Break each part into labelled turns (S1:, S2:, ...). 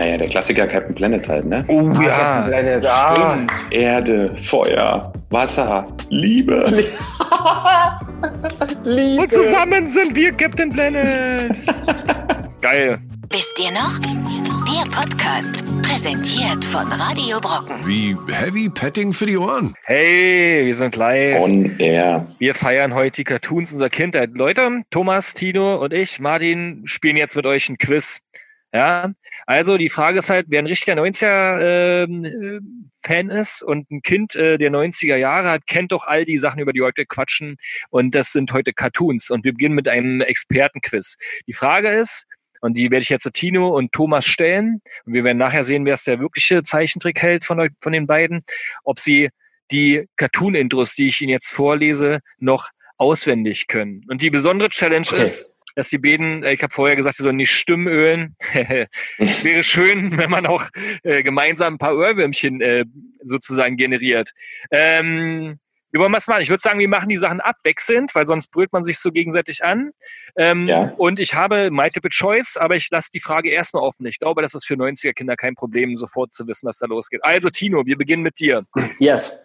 S1: Naja, der Klassiker Captain Planet halt, ne?
S2: Oh
S3: Ah,
S2: ja.
S3: Captain Planet, ah.
S1: Erde, Feuer, Wasser, Liebe.
S3: Liebe.
S2: Und zusammen sind wir Captain Planet. Geil.
S4: Wisst ihr noch? Der Podcast, präsentiert von Radio Brocken.
S5: Wie Heavy Petting für die Ohren.
S2: Hey, wir sind live.
S1: Und er.
S2: Wir feiern heute die Cartoons unserer Kindheit. Leute, Thomas, Tino und ich, Martin, spielen jetzt mit euch ein Quiz. Ja, also die Frage ist halt, wer ein richtiger 90er-Fan ist und ein Kind äh, der 90er Jahre hat, kennt doch all die Sachen, über die heute quatschen. Und das sind heute Cartoons. Und wir beginnen mit einem Expertenquiz. Die Frage ist, und die werde ich jetzt Tino und Thomas stellen. Und wir werden nachher sehen, wer es der wirkliche Zeichentrick hält von, eu- von den beiden, ob sie die Cartoon-Intros, die ich Ihnen jetzt vorlese, noch auswendig können. Und die besondere Challenge
S3: Okay.
S2: ist, dass die beiden, äh, ich habe vorher gesagt, sie sollen nicht Stimmen ölen. Wäre schön, wenn man auch äh, gemeinsam ein paar Ohrwürmchen äh, sozusagen generiert. Ähm, wie wollen wir es machen? Ich würde sagen, wir machen die Sachen abwechselnd, weil sonst brüllt man sich so gegenseitig an. Ähm,
S1: Ja.
S2: Und ich habe Multiple Choice, aber ich lasse die Frage erstmal offen. Ich glaube, das ist für 90er-Kinder kein Problem, sofort zu wissen, was da losgeht. Also, Tino, wir beginnen mit dir.
S3: Yes.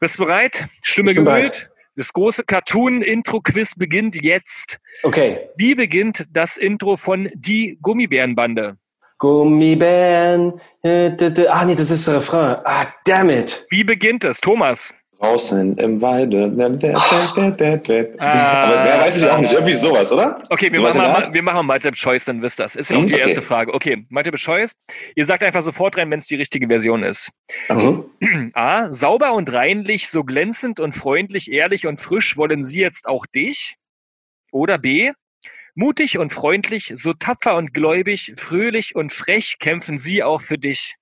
S2: Bist du bereit? Stimme gewählt. Das große Cartoon-Intro-Quiz beginnt jetzt.
S3: Okay.
S2: Wie beginnt das Intro von Die Gummibärenbande?
S3: Gummibären. Ah, nee, das ist der Refrain. Ah, damn it.
S2: Wie beginnt es, Thomas?
S1: Draußen im wer.
S2: Ah.
S1: Aber mehr weiß ich auch nicht. Irgendwie sowas, oder?
S2: Okay, wir
S1: Sowas
S2: machen, mal, wir machen Multiple Choice, dann wisst ihr das. Ist ja auch
S1: Hm,
S2: die
S1: okay.
S2: erste Frage. Okay, Multiple Choice. Ihr sagt einfach sofort rein, wenn es die richtige Version ist.
S3: Mhm.
S2: A. Sauber und reinlich, so glänzend und freundlich, ehrlich und frisch wollen sie jetzt auch dich. Oder B. Mutig und freundlich, so tapfer und gläubig, fröhlich und frech kämpfen sie auch für dich.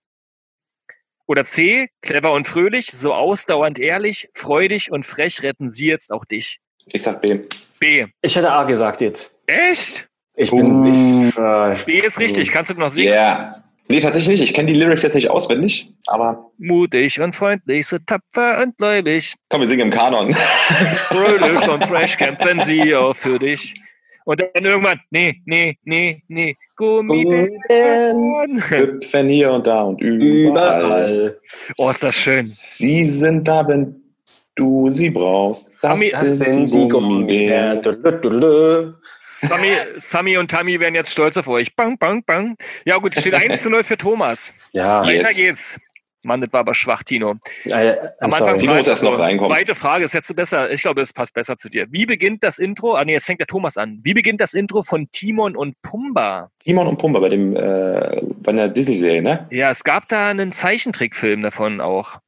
S2: Oder C. Clever und fröhlich, so ausdauernd ehrlich, freudig und frech retten sie jetzt auch dich.
S1: Ich sag B.
S2: B.
S3: Ich hätte A gesagt jetzt.
S2: Echt?
S3: Ich bin. Ich, äh,
S2: B ist richtig. Kannst du noch singen?
S1: Yeah. Nee, tatsächlich nicht. Ich kenne die Lyrics jetzt nicht auswendig, aber
S2: Mutig und freundlich, so tapfer und gläubig,
S1: komm, wir singen im Kanon.
S2: fröhlich und frech kämpfen sie auch für dich. Und dann irgendwann, nee, nee, nee, nee, Gummibären.
S1: Hüpfen hier und da und überall.
S3: Überall.
S2: Oh, ist das schön.
S1: Sie sind da, wenn du sie brauchst. Das,
S2: Sami,
S3: Das sind die Gummibären. Du.
S2: Sammy, Sammy und Tammy werden jetzt stolz auf euch. Bang, bang, bang. Ja gut, steht 1 zu 0 für Thomas.
S3: Ja.
S1: Yes.
S2: Weiter geht's. Mann, das war aber schwach, Tino.
S3: Äh,
S2: Am Anfang.
S1: Tino muss erst noch reinkommen.
S2: Zweite Frage ist jetzt besser. Ich glaube, es passt besser zu dir. Wie beginnt das Intro? Ah nee, jetzt fängt der Thomas an. Wie beginnt das Intro von Timon und Pumba?
S1: Timon und Pumba bei dem äh, bei der Disney-Serie, ne?
S2: Ja, es gab da einen Zeichentrickfilm davon auch.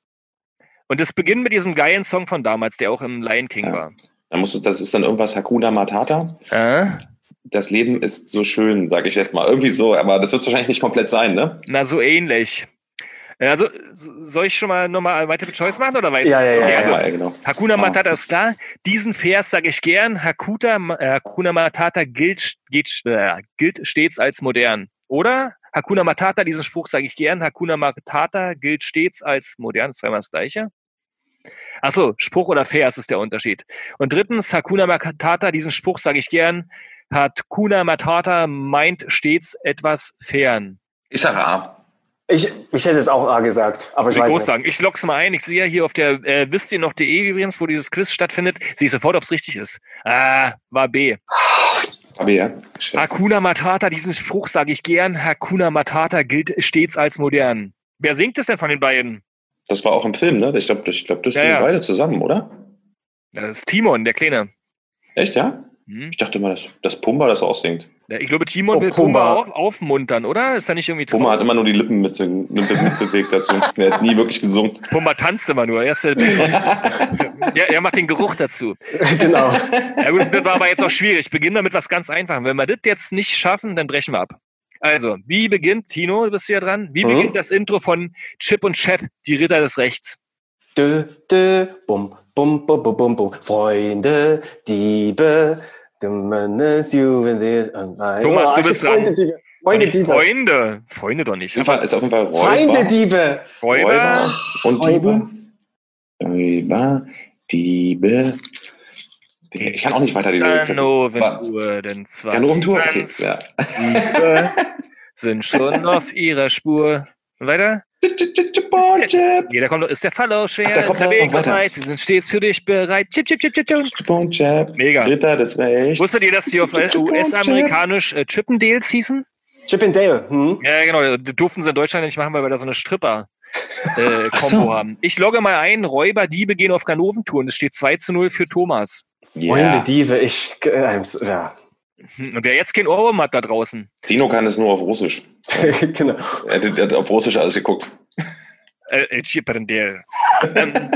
S2: Und es beginnt mit diesem geilen Song von damals, der auch im Lion King
S1: Ja.
S2: war.
S1: Da muss es, das ist dann irgendwas Hakuna Matata.
S2: Äh?
S1: Das Leben ist so schön, sage ich jetzt mal. Irgendwie so, aber das wird wahrscheinlich nicht komplett sein, ne?
S2: Na, so ähnlich. Äh, Also, soll ich schon mal nochmal weiter mit Choice machen oder weißt
S3: Ja,
S2: du?
S3: ja, ja,
S2: okay,
S3: ja.
S2: also,
S1: ja, genau.
S2: Hakuna Matata ist klar. Diesen Vers sage ich gern. Hakuta, äh, Hakuna Matata gilt, geht, äh, gilt stets als modern. Oder? Hakuna Matata, diesen Spruch sage ich gern. Hakuna Matata gilt stets als modern. Zweimal das gleiche. Achso, Spruch oder Vers ist der Unterschied. Und drittens, Hakuna Matata, diesen Spruch sage ich gern. Hakuna Matata meint stets etwas fern.
S1: Ich sage A.
S3: Ich, ich hätte es auch A gesagt, aber ich
S2: Ich
S3: weiß
S2: groß
S3: nicht.
S2: sagen. Ich log's mal ein. Ich sehe ja hier auf der äh, wisst ihr noch.de übrigens, wo dieses Quiz stattfindet, sehe ich sofort, ob es richtig ist. Ah, war B.
S1: Aber ja. Scheiße.
S2: Hakuna Matata, diesen Spruch sage ich gern. Hakuna Matata gilt stets als modern. Wer singt es denn von den beiden?
S1: Das war auch im Film, ne? Ich glaube, ich glaub, das
S2: Ja,
S1: sind
S2: ja.
S1: beide zusammen, oder?
S2: Das ist Timon, der Kleine.
S1: Echt, ja?
S2: Hm?
S1: Ich dachte mal, dass, dass Pumba das aussingt.
S2: Ja, Ich glaube, Timon
S3: Oh,
S2: will Pumba auf, aufmuntern, oder? Ist da nicht irgendwie
S1: Pumba hat immer nur die Lippen mit, mit bewegt dazu. Er hat nie wirklich gesungen.
S2: Pumba tanzt immer nur. Er, ist ja, er macht den Geruch dazu.
S3: genau.
S2: Ja gut, das war aber jetzt auch schwierig. Beginnen wir mit was ganz Einfachem. Wenn wir das jetzt nicht schaffen, dann brechen wir ab. Also, wie beginnt, Tino, du bist ja dran, wie
S3: Mhm.
S2: beginnt das Intro von Chip und Chap, die Ritter des Rechts?
S3: Dö, dö, bum, bum, bum, bum, bum, bum. Freunde, Diebe, Thomas,
S2: du bist dran.
S3: Freunde, Diebe. Freunde, Diebe.
S2: Freunde. Freunde doch nicht.
S1: Auf jeden Fall, ist auf jeden Fall Räuber.
S3: Freunde, Diebe.
S2: Räuber.
S1: und
S3: Räuber.
S1: Diebe. Räuber, Diebe. Ich kann auch nicht weiter die Lyrics. jetzt.
S2: Hannover,
S1: Wa-
S2: Uhr, denn zwar.
S1: Ja, nur auf dem Tour? Okay. Ja.
S2: Liebe, sind schon auf ihrer Spur. Und weiter?
S1: Chip,
S2: Jeder kommt, ist der Fall schwer,
S1: Ach, da
S2: ist
S1: kommt
S2: der
S1: noch
S2: Weg bereit, sie sind stets für dich bereit. Chip, chip, chip, chip, chip. Mega.
S1: Ritter des Rechts.
S2: Wusstet ihr, dass die auf US-amerikanisch äh, Chippendales hießen?
S3: Chip and Dale. Hm?
S2: Ja, genau. Die durften sie in Deutschland nicht machen, weil wir da so eine Stripper. Äh, Kombo
S1: so.
S2: haben. Ich logge mal ein, Räuber, Diebe gehen auf Ganoventour und es steht 2 zu 0 für Thomas.
S3: Freunde,
S1: Yeah.
S3: Diebe, ich. Äh, ja.
S2: Hm, Und wer jetzt kein Ohrwurm hat da draußen,
S1: Dino kann es nur auf Russisch.
S3: genau.
S1: Er hat, er hat auf Russisch alles geguckt.
S2: äh, äh, ähm,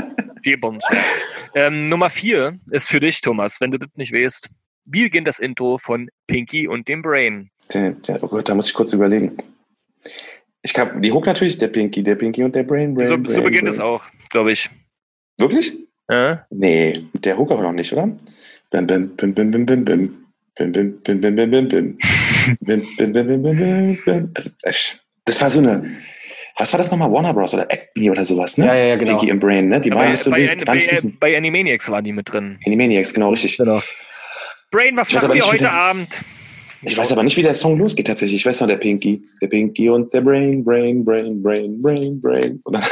S2: ähm, Nummer 4 ist für dich, Thomas, wenn du das nicht weißt. Wie beginnt das Intro von Pinky und dem Brain?
S1: Oh Gott, da muss ich kurz überlegen. Ich kann, die Hook natürlich, der Pinky, der Pinky und der Brain, Brain,
S2: So,
S1: Brain,
S2: so beginnt
S1: Brain.
S2: es auch, glaube ich.
S1: Wirklich?
S2: Ja?
S1: Nee, der Hook aber noch nicht, oder? Bim, bim, bim, bim, bim, bim, bim. Bim, bim, bim, bim, bim, bim, bim. Bim, bim, bim, bim, bim, bim, bim. Echt, Das war so eine, was war das nochmal? Warner Bros. oder Acme oder sowas, ne?
S3: Ja, ja, ja, genau.
S1: Pinky und Brain, ne? Die waren
S2: bei,
S1: nicht so,
S2: bei,
S1: die
S2: bei,
S1: diesen
S2: bei Animaniacs waren die mit drin.
S1: Animaniacs, genau, richtig.
S3: Genau.
S2: Brain, was machen wir heute
S1: der-
S2: Abend?
S1: Ich weiß aber nicht, wie der Song losgeht tatsächlich. Ich weiß noch, der Pinky. Der Pinky und der Brain, Brain, Brain, Brain, Brain, Brain. Und dann,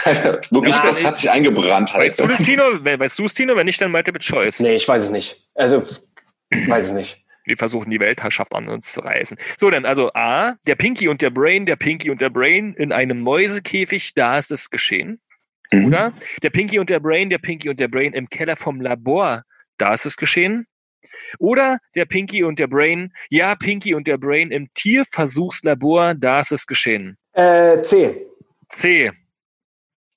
S1: wirklich,
S2: Ja,
S1: das
S2: ich-
S1: hat sich eingebrannt halt.
S2: Weißt du das, Tino? We- Weißt du es, Tino? Wenn nicht, dann Multiple Choice.
S3: Nee, ich weiß es nicht. Also, weiß es nicht.
S2: Wir versuchen die Weltherrschaft an uns zu reißen. So, dann also A, der Pinky und der Brain, der Pinky und der Brain in einem Mäusekäfig, da ist es geschehen.
S1: Mhm.
S2: Oder der Pinky und der Brain, der Pinky und der Brain im Keller vom Labor, da ist es geschehen. Oder der Pinky und der Brain, ja, Pinky und der Brain im Tierversuchslabor, da ist es geschehen.
S3: Äh, C.
S2: C.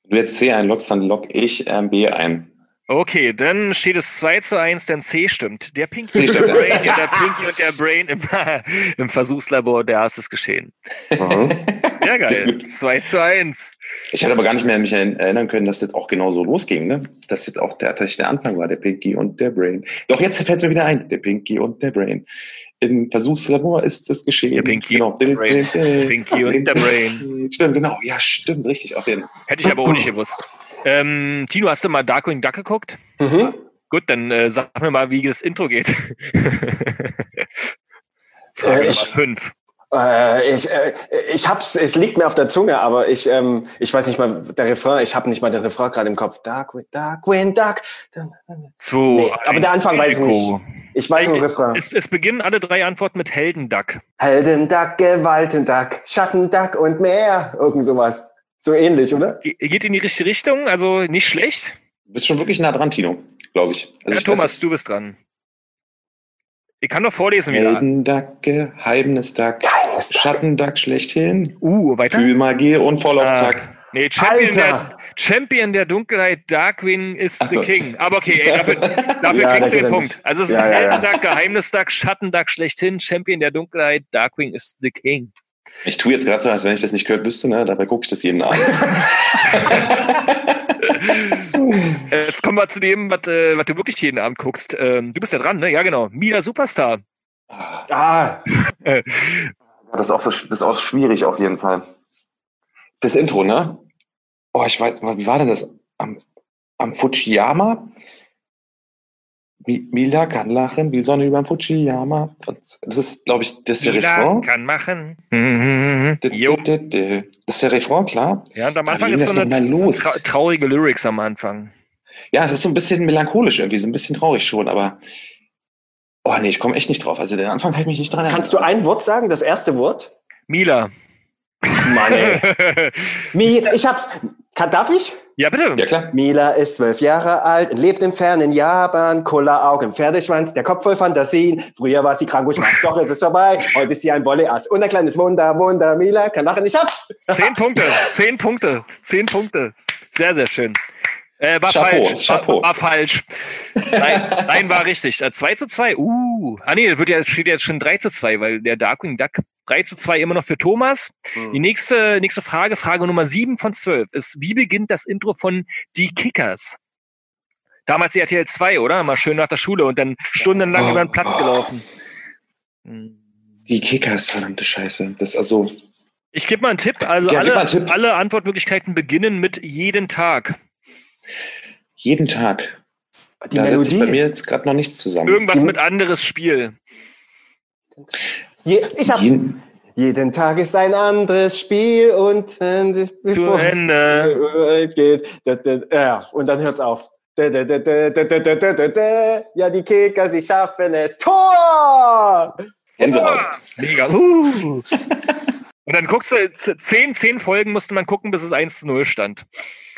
S1: Wenn du jetzt C einloggst, dann log ich ähm, B ein.
S2: Okay, dann steht es 2 zu 1, denn C stimmt. Der Pinky und der
S1: stimmt.
S2: Brain, der Pinky und der Brain im, im Versuchslabor, da ist es geschehen.
S3: Mhm.
S2: Ja,
S1: Sehr
S2: geil.
S1: gut.
S2: 2 zu 1.
S1: Ich hätte aber gar nicht mehr mich erinnern können, dass das auch genau so losging, ne? Dass jetzt auch der, tatsächlich der Anfang war, der Pinky und der Brain. Doch jetzt fällt es mir wieder ein, der Pinky und der Brain. Im Versuchslabor ist es geschehen.
S2: Der Pinky
S1: genau.
S2: und der Brain. Pinky und der Brain.
S1: Stimmt, genau. Ja, stimmt, richtig. Auf den.
S2: Hätte ich aber auch nicht gewusst. Ähm, Tino, hast du mal Darkwing Duck geguckt?
S3: Mhm.
S2: Gut, dann äh, sag mir mal, wie das Intro geht. Frage
S3: Äh, ich-
S2: 5.
S3: Äh, ich, äh, ich hab's, es liegt mir auf der Zunge, aber ich, ähm, ich weiß nicht mal, der Refrain, ich habe nicht mal den Refrain gerade im Kopf. Darkwing, Darkwing, Duck. Nee, aber der Anfang weiß ich nicht. Ich weiß nur den Refrain.
S2: Es, es beginnen alle drei Antworten mit Heldenduck.
S3: Heldenduck, Gewaltenduck, Schattenduck und mehr. Irgend sowas. So ähnlich, oder?
S2: Ge- Geht in die richtige Richtung, also nicht schlecht.
S1: Du bist schon wirklich nah dran, Tino, glaube ich. Also
S2: ja,
S1: ich
S2: Thomas,
S1: weiß,
S2: du bist dran. Ich kann doch vorlesen wieder.
S1: Heldenduck, Geheimnisduck,
S3: Geiles
S1: Schattenduck schlechthin,
S2: Uh, weiter.
S1: Kühlmagie und voll auf
S2: Ah,
S1: Zack.
S2: Nee, Champion der! Champion der Dunkelheit, Darkwing ist
S1: Ach
S2: the
S1: so.
S2: King. Aber okay, ey, dafür, dafür
S3: Ja,
S2: kriegst du den Punkt.
S3: nicht.
S2: Also es ist
S3: Ja, ja, ja.
S2: Heldenduck, Geheimnisduck, Schattenduck schlechthin, Champion der Dunkelheit, Darkwing ist the King.
S1: Ich tue jetzt gerade so, als wenn ich das nicht gehört wüsste, ne? Dabei gucke ich das jeden Abend.
S2: Jetzt kommen wir zu dem, was, äh, was du wirklich jeden Abend guckst. Ähm, du bist ja dran, ne? Ja, genau. Mila Superstar.
S3: Ah,
S1: Das ist auch so, das ist auch schwierig auf jeden Fall. Das Intro, ne? Oh, ich weiß, wie war denn das? Am, am Fujiyama? Mi- Mila kann lachen wie Sonne über dem Fujiyama. Das ist, glaube ich, das ist der
S2: Mila
S1: Refrain.
S2: kann machen. Mhm.
S1: Das ist der Refrain, klar.
S2: Ja, und am
S1: Aber
S2: Anfang ist so eine,
S1: noch mal
S2: so
S1: los?
S2: trau traurige Lyrics am Anfang.
S1: Ja, es ist so ein bisschen melancholisch irgendwie, so ein bisschen traurig schon, aber oh nee, ich komme echt nicht drauf. Also den Anfang kann ich mich nicht dran erinnern.
S3: kannst du ein Wort sagen, das erste Wort?
S2: Mila.
S3: Mann, ey. Mi, ich hab's. Kann, darf ich?
S2: Ja, bitte.
S1: Ja, klar.
S3: Mila ist zwölf Jahre alt und lebt im fernen Japan. Kulleraugen, Pferdeschwanz, der Kopf voll Fantasien. Früher war sie krank und schwach, doch es ist vorbei. Heute ist sie ein Wolleass und ein kleines Wunder, Wunder. Mila kann machen, ich hab's.
S2: Zehn Punkte, zehn Punkte, zehn Punkte. Sehr, sehr schön. Äh, war
S1: Chapeau,
S2: falsch.
S1: Chapeau.
S2: War, war falsch. Nein, nein, war richtig. Äh, 2 zu 2. Uh. Ah nee, wird ja, steht jetzt schon 3 zu 2, weil der Darkwing Duck 3 zu 2 immer noch für Thomas. Die nächste, nächste Frage, Frage Nummer 7 von 12 ist, wie beginnt das Intro von Die Kickers? Damals die RTL 2, oder? Mal schön nach der Schule und dann stundenlang
S1: Oh.
S2: über den Platz gelaufen. Hm.
S1: Die Kickers, verdammte Scheiße. Das ist also,
S2: Ich gebe mal einen Tipp. Also
S1: Ja,
S2: alle,
S1: einen Tipp.
S2: alle Antwortmöglichkeiten beginnen mit jeden Tag.
S1: Jeden Tag.
S3: Die
S1: da Melodie. Bei mir jetzt gerade noch nichts zusammen.
S2: Irgendwas
S3: die,
S2: mit anderes Spiel.
S3: Je, ich hab's.
S1: Je,
S3: jeden Tag ist ein anderes Spiel und
S2: zu Ende
S3: geht. Ja, und dann hört's auf. Ja, die Kicker, die schaffen es. Tor!
S1: Gänsehaut.
S2: Mega. Uh. Und dann guckst du, zehn, zehn Folgen musste man gucken, bis es 1 zu 0 stand.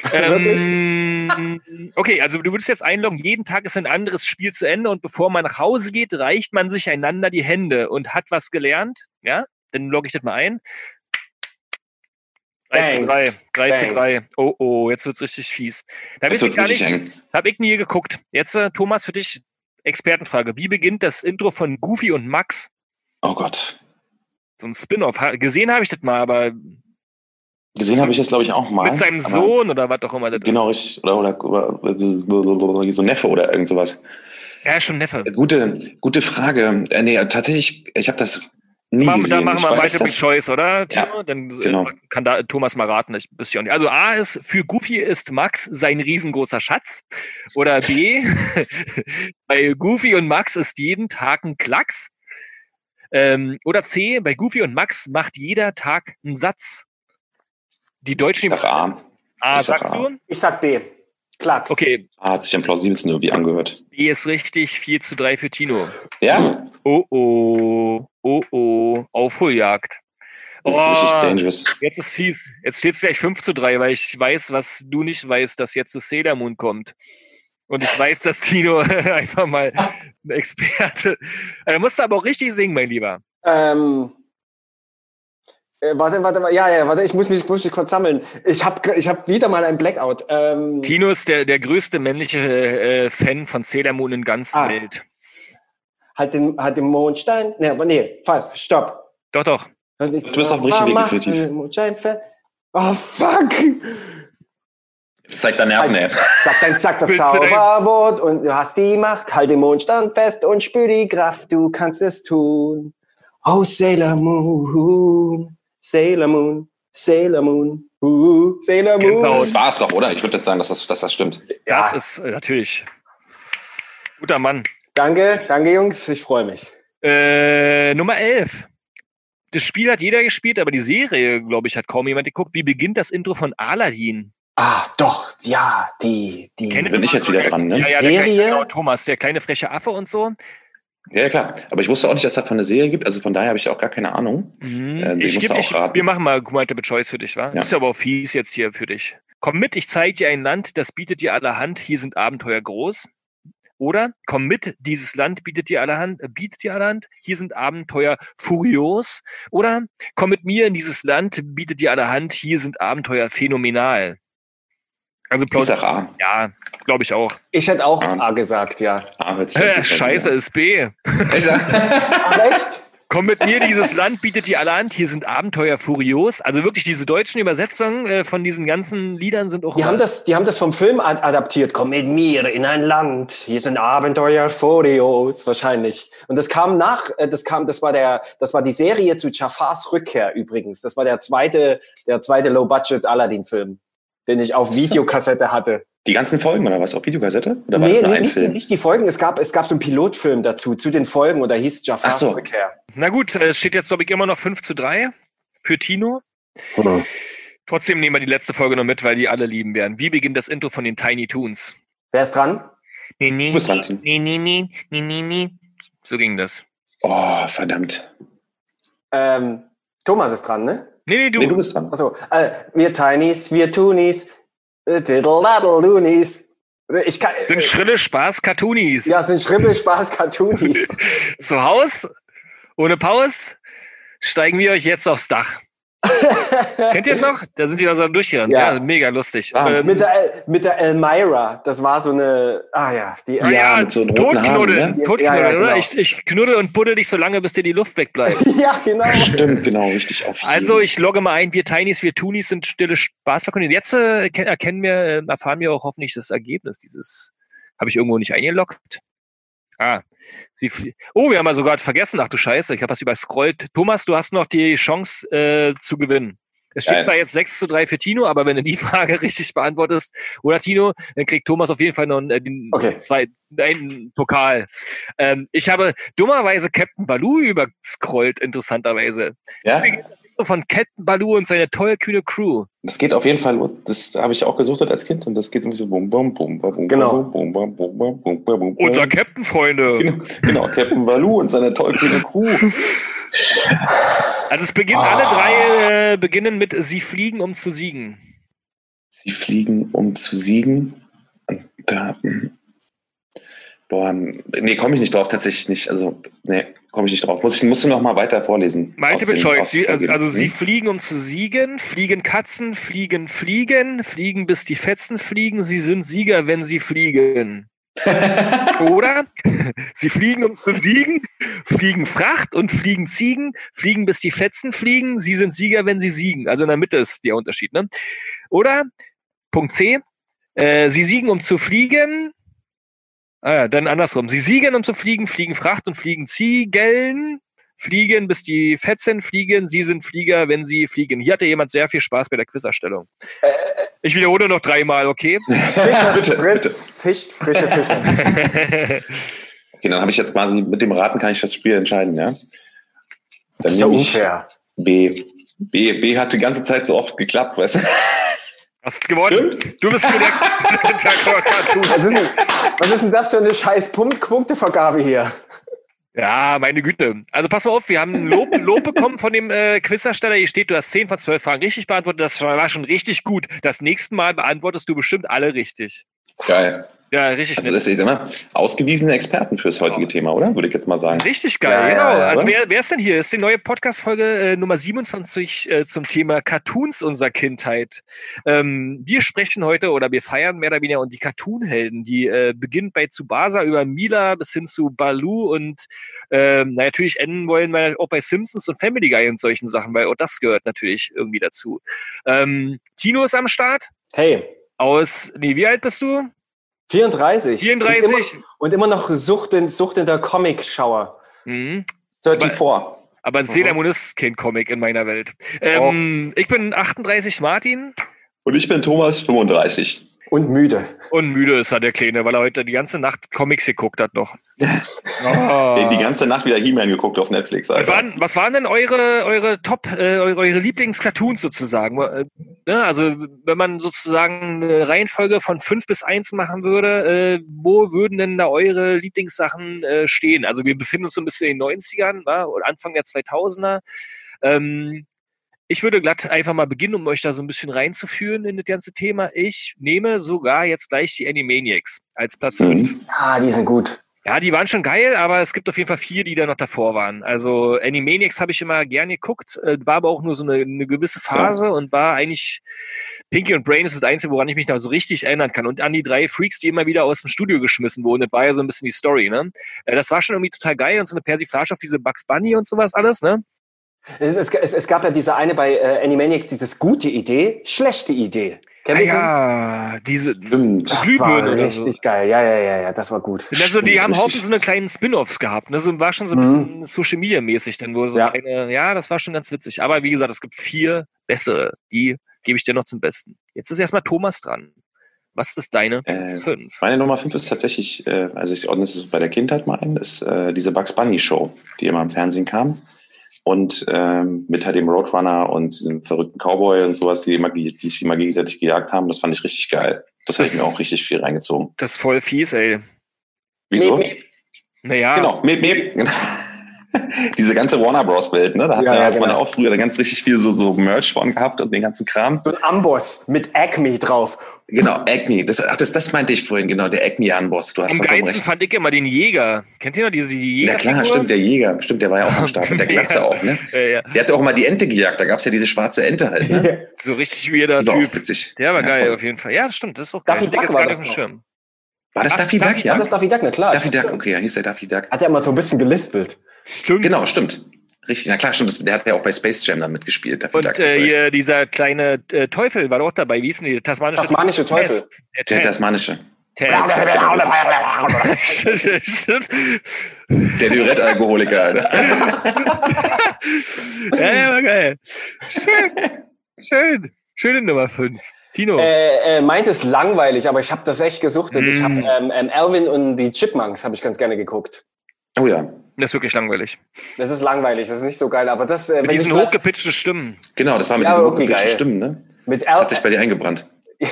S2: ähm, okay, also du würdest jetzt einloggen, jeden Tag ist ein anderes Spiel zu Ende und bevor man nach Hause geht, reicht man sich einander die Hände und hat was gelernt. Ja, dann logge ich das mal ein. 3 zu 3,
S3: Thanks.
S2: 3 zu
S3: Thanks.
S2: 3. Oh, oh, jetzt wird's richtig fies. Da wisst
S1: wird's
S2: gar nicht, habe ich nie geguckt. Jetzt, äh, Thomas, für dich Expertenfrage. Wie beginnt das Intro von Goofy und Max?
S1: Oh Gott.
S2: So ein Spin-off. Gesehen habe ich das mal, aber
S1: Gesehen habe ich das, glaube ich, auch mal.
S2: mit seinem Sohn oder was auch immer das
S1: Genau, richtig. Oder, oder, oder so Neffe oder irgend sowas.
S2: ist. Ja, schon Neffe.
S1: Gute, gute Frage. Äh, nee, tatsächlich, ich habe das nie
S2: Machen,
S1: gesehen.
S2: da machen wir weiter mit. Choice, oder?
S1: Ja?
S2: Dann äh,
S1: genau.
S2: kann da Thomas mal raten. Ich wüsste ja nicht. Also A ist, für Goofy ist Max sein riesengroßer Schatz. Oder B, bei Goofy und Max ist jeden Tag ein Klacks. Ähm, oder C, bei Goofy und Max macht jeder Tag einen Satz. Die deutschen
S1: Ich sag A.
S2: A,
S1: ich sag
S2: sagst
S1: A.
S2: du?
S3: Ich sag B. Klacks.
S2: Okay,
S1: A hat sich am plausibelsten irgendwie angehört.
S2: B ist richtig, 4 zu 3 für Tino.
S1: Ja?
S2: Oh oh, oh oh, Aufholjagd.
S1: Das ist
S2: Oh.
S1: richtig dangerous.
S2: Jetzt ist fies. Jetzt steht es gleich 5 zu 3, weil ich weiß, was du nicht weißt, dass jetzt das Sailor Moon kommt. Und ich weiß, dass Tino einfach mal ein Experte. Er musste aber auch richtig singen, mein Lieber.
S3: Ähm, äh, warte, warte, warte, ja, ja, warte, ich muss mich, muss mich kurz sammeln. Ich habe ich hab wieder mal ein Blackout. Ähm,
S2: Tino ist der, der größte männliche äh, Fan von Sailor Moon in ganz
S3: Ah.
S2: Welt.
S3: halt, den, halt den Mondstein. Nee, aber nee, falsch, stopp.
S2: Doch, doch.
S3: Du
S1: bist auf dem richtigen Weg, definitiv.
S3: Oh, fuck.
S1: Zeigt er Nerven, ey.
S3: Sag dann, sag das Zauberwort und du hast die Macht. Halt den Mondstein fest und spür die Kraft, du kannst es tun. Oh, Sailor Moon, Sailor Moon, Sailor Moon, uh, Sailor Moon.
S2: Gänsehaut.
S1: Das war's doch, oder? Ich würde jetzt sagen, dass das, dass das stimmt.
S2: Das
S3: Ja.
S2: ist äh, natürlich. Guter Mann.
S3: Danke, danke Jungs, ich freue mich.
S2: Äh, Nummer 11. Das Spiel hat jeder gespielt, aber die Serie, glaube ich, hat kaum jemand geguckt. Wie beginnt das Intro von Aladdin?
S3: Ah, doch, ja, die, die.
S2: Kennt ihr
S1: Bin ich jetzt wieder
S2: der-
S1: dran, ne?
S2: Ja, ja, der kleine,
S3: Serie?
S2: genau, Thomas, der kleine freche Affe und so.
S1: Ja, klar. Aber ich wusste auch nicht, dass es davon eine Serie gibt. Also von daher habe ich auch gar keine Ahnung.
S2: Mhm.
S1: Äh,
S2: ich
S1: musst
S2: geb,
S1: du auch
S2: ich,
S1: raten.
S2: wir machen mal Multiple Choice für dich, wa?
S1: Ja.
S2: Ist ja aber auch fies jetzt hier für dich. Komm mit, ich zeige dir ein Land, das bietet dir allerhand, hier sind Abenteuer groß. Oder komm mit, dieses Land bietet dir allerhand, äh, bietet dir allerhand, hier sind Abenteuer furios. Oder komm mit mir in dieses Land, bietet dir allerhand, hier sind Abenteuer phänomenal. Also
S1: Ich sag A.
S2: ja, glaube ich auch.
S3: Ich hätte auch
S1: Ah.
S3: A gesagt, ja.
S1: A
S2: Äh,
S1: an.
S2: Scheiße, ist B.
S1: Echt?
S3: Echt?
S2: Komm mit mir, dieses Land bietet dir allerhand, hier sind Abenteuer furios. Also wirklich, diese deutschen Übersetzungen äh, von diesen ganzen Liedern sind auch
S3: Die haben das, die haben das vom Film ad adaptiert. Komm mit mir in ein Land. Hier sind Abenteuer Furios, wahrscheinlich. Und das kam nach, äh, das kam, das war der, das war die Serie zu Jafars Rückkehr übrigens. Das war der zweite, der zweite Low-Budget Aladdin-Film, den ich auf Videokassette hatte.
S1: Die ganzen Folgen oder was? Auf Videokassette? Oder war
S3: Nee,
S1: das nur
S3: nee
S1: ein
S3: nicht, die, nicht die Folgen. Es gab, es gab so einen Pilotfilm dazu, zu den Folgen, und da hieß Jafars
S1: Ach so.
S3: Rückkehr.
S2: Na gut, äh, es steht jetzt, glaube ich, immer noch 5 zu 3 für Tino. Trotzdem nehmen wir die letzte Folge noch mit, weil die alle lieben werden. Wie beginnt das Intro von den Tiny Toons?
S3: Wer ist dran?
S2: Nee, nee,
S1: Du bist dran,
S2: nee, nee, nee, nee, nee, nee. So ging das.
S1: Oh, verdammt.
S3: Ähm, Thomas ist dran, ne?
S2: Nee, nee, du.
S1: Nee, du bist dran.
S3: Also, äh, wir Tinies, wir Toonies, äh, diddle daddle loonies. Ich kann,
S2: sind
S3: äh,
S2: schrille Spaß-Cartoonies.
S3: ja, sind Schribbel Spaß Cartoonies.
S2: Zu Haus, ohne Pause, steigen wir euch jetzt aufs Dach. Kennt ihr das noch? Da sind die da so durchgerannt. Ja,
S3: Ja.
S2: mega lustig.
S1: Ah,
S2: Ähm,
S3: mit, der, El- mit der Elmira, das war so eine, ah ja, die
S1: Ja,
S2: ja,
S1: mit so Haaren,
S2: Totknuddeln,
S1: ne?
S2: Totknuddeln,
S3: Ja, ja,
S2: oder?
S3: genau.
S2: Ich, ich knuddel und buddel dich so lange, bis dir die Luft wegbleibt.
S3: ja, genau.
S1: Stimmt, genau, richtig. Auf jeden.
S2: Also ich logge mal ein, wir Tinies, wir Toonies sind stille Spaßverkündigung. Jetzt äh, erken- erkennen wir, äh, erfahren wir auch hoffentlich das Ergebnis dieses, habe ich irgendwo nicht eingeloggt? Ah, sie, oh, wir haben ja sogar vergessen, ach du Scheiße, ich habe was überscrollt. Thomas, du hast noch die Chance äh, zu gewinnen. Es steht zwar jetzt 6 zu 3 für Tino, aber wenn du die Frage richtig beantwortest, oder Tino, dann kriegt Thomas auf jeden Fall noch einen, äh,
S3: Okay.
S2: zwei, einen Pokal. Ähm, ich habe dummerweise Captain Baloo überscrollt, interessanterweise.
S1: Ja,
S2: Von Captain Baloo und seine tolle, kühne Crew.
S1: das geht auf jeden Fall. Das habe ich auch gesucht als Kind und das geht so bum bum bum bum bum
S3: Genau.
S1: bum bum bum bum bum bum bum.
S2: Unser Captain, Freunde.
S1: Genau, genau, Captain Baloo und seine tollkühne Crew.
S2: Also es beginnen alle drei äh, beginnen mit Sie fliegen, um zu siegen.
S1: Sie fliegen, um zu siegen. Und da, hm. Boah, nee, komme ich nicht drauf, tatsächlich nicht. Also, nee, komme ich nicht drauf. Muss ich, musst du noch mal weiter vorlesen.
S2: Multiple Choice. Sie, also, also Sie
S1: Hm?
S2: fliegen, um zu siegen, fliegen Katzen, fliegen, fliegen, fliegen, bis die Fetzen fliegen. Sie sind Sieger, wenn sie fliegen. Oder sie fliegen, um zu siegen, fliegen Fracht und fliegen Ziegen, fliegen, bis die Fetzen fliegen. Sie sind Sieger, wenn sie siegen. Also in der Mitte ist der Unterschied. Ne? Oder Punkt C. Äh, sie siegen, um zu fliegen. Ah, ja, dann andersrum. Sie siegen, um zu fliegen, fliegen Fracht und fliegen Ziegeln. Fliegen, bis die Fetzen fliegen. Sie sind Flieger, wenn sie fliegen. Hier hatte jemand sehr viel Spaß bei der Quizerstellung. Ich wiederhole noch dreimal, okay?
S3: Fischer
S1: Bitte,
S3: Spritz, fischt frische Fische.
S1: Okay, dann habe ich jetzt quasi mit dem Raten kann ich das Spiel entscheiden, ja?
S3: Das
S1: Dann
S3: ist ja
S1: nehme ich
S3: unfair.
S1: B. B. B hat die ganze Zeit so oft geklappt, weißt du?
S2: Hast gewonnen. Du bist für Cartoon.
S3: Was ist, denn, was ist denn das für eine scheiß Punkt Punktevergabe hier?
S2: Ja, meine Güte. Also pass mal auf, wir haben ein Lob, Lob bekommen von dem äh, Quizersteller. Hier steht, du hast 10 von 12 Fragen richtig beantwortet. Das war schon richtig gut. Das nächste Mal beantwortest du bestimmt alle richtig.
S1: Geil.
S2: Ja, richtig
S1: Also das ist immer ausgewiesene Experten fürs heutige Thema, oder? Würde ich jetzt mal sagen.
S2: Richtig geil,
S3: Ja, ja,
S2: genau.
S3: ja,
S2: also
S1: oder?
S2: wer, wer ist denn hier? Das ist die neue Podcast-Folge äh, Nummer 27 äh, zum Thema Cartoons unserer Kindheit. Ähm, wir sprechen heute oder wir feiern mehr oder weniger und die Cartoon-Helden, die äh, beginnt bei Tsubasa über Mila bis hin zu Baloo und ähm, na, natürlich enden wollen wir auch bei Simpsons und Family Guy und solchen Sachen, weil auch das gehört natürlich irgendwie dazu. Ähm, Tino ist am Start
S3: Hey,
S2: aus, nee, wie alt bist du?
S3: 34.
S2: 34?
S3: Und immer, und immer noch suchtend, suchtender Comic-Schauer.
S2: Mhm.
S1: 34.
S2: Aber Sailor Moon ist kein Comic in meiner Welt. Ähm, Ich bin 38 Martin
S1: Und ich bin Thomas, 35.
S3: Und müde.
S2: und müde ist er, der Kleine, weil er heute die ganze Nacht Comics geguckt hat noch.
S1: Oh. Die ganze Nacht wieder He-Man geguckt auf Netflix,
S2: Was
S1: Alter.
S2: waren, was waren denn eure, eure Top, äh, eure, eure Lieblingscartoons sozusagen? Äh, ne, also, wenn man sozusagen eine Reihenfolge von fünf bis eins machen würde, äh, wo würden denn da eure Lieblingssachen äh, stehen? Also, wir befinden uns so ein bisschen in den 90ern, wa? oder Anfang der 2000er. Ähm, ich würde glatt einfach mal beginnen, um euch da so ein bisschen reinzuführen in das ganze Thema. Ich nehme sogar jetzt gleich die Animaniacs als Platz
S1: Mhm.
S2: 5.
S3: Ah, die sind gut.
S2: Ja, die waren schon geil, aber es gibt auf jeden Fall vier, die da noch davor waren. Also Animaniacs habe ich immer gern geguckt, äh, war aber auch nur so eine, eine gewisse Phase und war eigentlich Pinky und Brain ist das Einzige, woran ich mich noch so richtig erinnern kann. Und an die drei Freaks, die immer wieder aus dem Studio geschmissen wurden, das war ja so ein bisschen die Story, ne? Äh, Das war schon irgendwie total geil und so eine Persiflage auf diese Bugs Bunny und sowas alles, ne?
S3: Es, es, es, es gab ja diese eine bei äh, Animaniacs, dieses gute Idee, schlechte Idee. Kennt
S2: Ah, ja, diese.
S1: Stimmt.
S3: Das
S2: Glühbirne
S3: war richtig
S2: so.
S3: geil. Ja, ja, ja, ja, das war gut.
S2: Also die
S1: Stimmt,
S2: haben. Haufen so eine kleinen Spin-offs gehabt, ne? So war schon so ein
S3: Mhm.
S2: bisschen Social Media mäßig, dann wurde so
S3: Ja.
S2: kleine, ja, das war schon ganz witzig. Aber wie gesagt, es gibt vier bessere, die gebe ich dir noch zum Besten. Jetzt ist erstmal Thomas dran. Was ist deine Platz
S1: Äh,
S2: fünf?
S1: Meine Nummer 5 ist tatsächlich, äh, also ich ordne es bei der Kindheit mal ein, ist äh, diese Bugs Bunny Show, die immer im Fernsehen kam. Und ähm, mit halt dem Roadrunner und diesem verrückten Cowboy und sowas, die, immer, die sich immer gegenseitig gejagt haben, das fand ich richtig geil. Das habe ich
S2: Das-
S1: mir auch richtig viel reingezogen.
S2: Das ist voll fies, ey.
S1: Wieso?
S3: Miep, miep.
S2: Naja,
S1: Genau, mit mir. Genau. Diese ganze Warner Bros. Welt, ne? Da hat,
S3: Ja,
S1: man-
S3: ja,
S1: ja
S3: genau.
S1: auch früher ganz richtig viel so, so Merch von gehabt und den ganzen Kram.
S3: So ein Amboss mit Acme drauf.
S1: Genau, Acme. Das, ach, das, das meinte ich vorhin, genau, der Acme-Anboss. Du hast
S2: am
S1: vollkommen
S2: geilsten
S1: recht.
S2: fand ich immer den Jäger. Kennt ihr noch diese die
S1: Ja
S2: Jäger?
S1: klar, stimmt, der Jäger. Stimmt, der war ja auch am Start mit der Glatze
S2: Ja.
S1: auch, ne?
S2: Ja, ja.
S1: Der hat auch mal die Ente gejagt. Da gab's ja diese schwarze Ente halt. Ne?
S2: So richtig weirder
S1: war auch
S2: Typ.
S1: witzig.
S2: Der war
S1: Ja,
S2: geil
S1: voll.
S2: auf jeden Fall. Ja, das stimmt, das ist auch
S3: Daffy
S2: geil. Ich
S3: Duck war das.
S2: Schirm.
S1: War das
S2: Ach,
S1: Daffy
S2: Daffy
S1: Duck,
S3: Ja,
S1: ja?
S3: das Daffy Duck, na klar.
S1: Daffy Duck, okay, ja, hieß der Daffy Duck.
S3: Hat er immer so ein bisschen gelispelt.
S2: Stimmt.
S1: Genau, stimmt. Richtig, na klar, stimmt. Der hat ja auch bei Space Jam dann mitgespielt,
S2: Und äh, dieser kleine äh, Teufel war doch dabei. Wie hieß denn die? Der Tasmanische,
S3: Tasmanische Teufel.
S2: Test. Der
S1: der
S2: Test.
S1: tasmanische.
S2: Test. Stimmt.
S1: Der Dürette-Alkoholiker, Alter.
S2: ja, ja, war geil. Schön. Schön. Schöne Nummer 5. Tino.
S3: Äh, äh, meint ist langweilig, aber ich habe das echt gesuchtet. Mm. Ich habe ähm, ähm, Alvin und die Chipmunks habe ich ganz gerne geguckt.
S1: Oh ja.
S2: Das ist wirklich langweilig.
S3: Das ist langweilig, das ist nicht so geil, aber das.
S2: Äh, mit diesen hochgepitchten Stimmen.
S1: Genau, das war mit ja, diesen hochgepitchten Stimmen, ne? Mit das hat sich bei dir eingebrannt.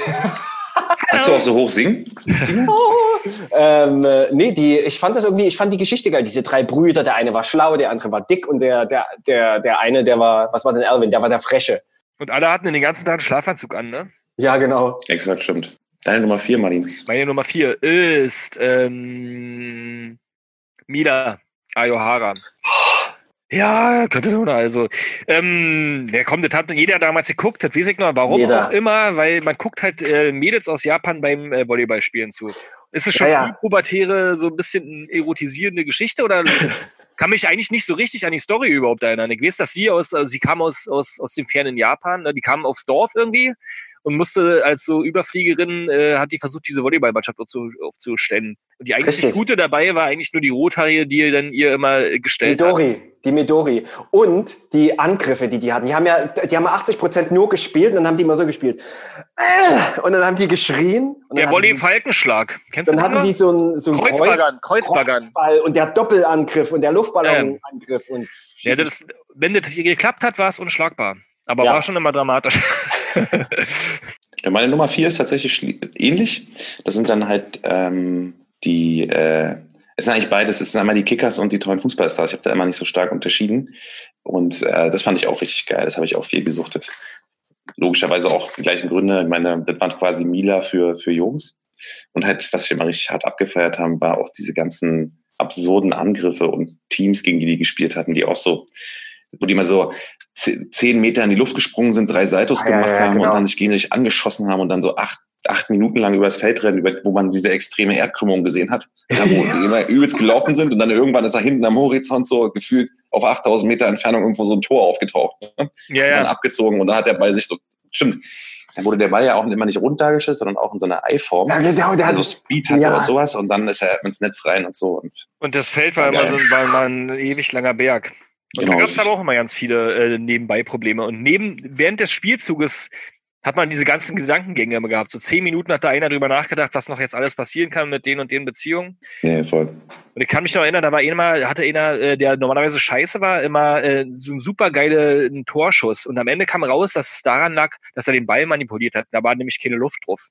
S1: Kannst du auch so hoch singen?
S3: ähm, äh, nee, die, ich fand das irgendwie, ich fand die Geschichte geil. Diese drei Brüder, der eine war schlau, der andere war dick und der, der, der, der eine, der war, was war denn Alvin? Der war der Fresche.
S2: Und alle hatten den ganzen Tag einen Schlafanzug an, ne?
S3: Ja, genau.
S1: Exakt, stimmt. Deine Nummer vier, Martin.
S2: Meine Nummer vier ist ähm, Mila Ayohara. Ja, könnte oder also. Ähm, wer kommt, das hat jeder damals geguckt, das weiß ich noch. Warum jeder. auch immer, weil man guckt halt äh, Mädels aus Japan beim äh, Volleyballspielen zu. Ist es schon ja, ja. pubertäre, so ein bisschen erotisierende Geschichte oder kann mich eigentlich nicht so richtig an die Story überhaupt erinnern. Ich weiß, dass sie aus, also sie kam aus, aus, aus dem fernen Japan, ne? die kam aufs Dorf irgendwie und musste als so Überfliegerin, äh, hat die versucht, diese Volleyballmannschaft aufzu, aufzustellen. Und die eigentlich Richtig. Gute dabei war eigentlich nur die Rothaarige, die dann ihr immer gestellt
S3: Midori,
S2: hat.
S3: Die Midori. Und die Angriffe, die die hatten. Die haben ja, die haben 80 Prozent nur gespielt und dann haben die immer so gespielt. Äh, und dann haben die geschrien.
S2: Der Volley-Falkenschlag.
S3: Kennst du Dann hatten die so einen, so
S2: Kreuzbaggern, Kreuzbaggern.
S3: Kreuzball und der Doppelangriff und der Luftballonangriff.
S2: Ähm. Ja, das, wenn das geklappt hat, war es unschlagbar. Aber ja. war schon immer dramatisch.
S1: ja, meine Nummer vier ist tatsächlich ähnlich. Das sind dann halt ähm, die, äh, es sind eigentlich beides, es sind einmal die Kickers und die tollen Fußballstars. Ich habe da immer nicht so stark unterschieden. Und äh, das fand ich auch richtig geil. Das habe ich auch viel gesuchtet. Logischerweise auch die gleichen Gründe. Ich meine, das waren quasi Mila für, für Jungs. Und halt, was ich immer richtig hart abgefeiert haben, war auch diese ganzen absurden Angriffe und Teams, gegen die die gespielt hatten, die auch so, wo die mal so zehn Meter in die Luft gesprungen sind, drei Saltos ah, gemacht ja, ja, haben genau. und dann sich gegenseitig angeschossen haben und dann so acht, acht Minuten lang übers Feld rennen, über, wo man diese extreme Erdkrümmung gesehen hat, ja, wo die immer übelst gelaufen sind und dann irgendwann ist da hinten am Horizont so gefühlt auf 8000 Meter Entfernung irgendwo so ein Tor aufgetaucht. Ne? Ja, ja. Und dann abgezogen und dann hat der Ball sich so, stimmt, dann wurde der Ball ja auch immer nicht rund dargestellt, sondern auch in so einer Eiform. Ja, genau. Der also Speed hatte ja. und sowas und dann ist er ins Netz rein und so. Und,
S2: und das Feld war immer so ein, war immer ein ewig langer Berg. Und genau, da gab es aber auch immer ganz viele äh, Nebenbei-Probleme. Und neben, während des Spielzuges hat man diese ganzen Gedankengänge immer gehabt. So zehn Minuten hat da einer drüber nachgedacht, was noch jetzt alles passieren kann mit den und den Beziehungen.
S1: Ja, voll.
S2: Und ich kann mich noch erinnern, da war einer, hatte einer, äh, der normalerweise scheiße war, immer äh, so ein super geilen Torschuss. Und am Ende kam raus, dass es daran lag, dass er den Ball manipuliert hat. Da war nämlich keine Luft drauf.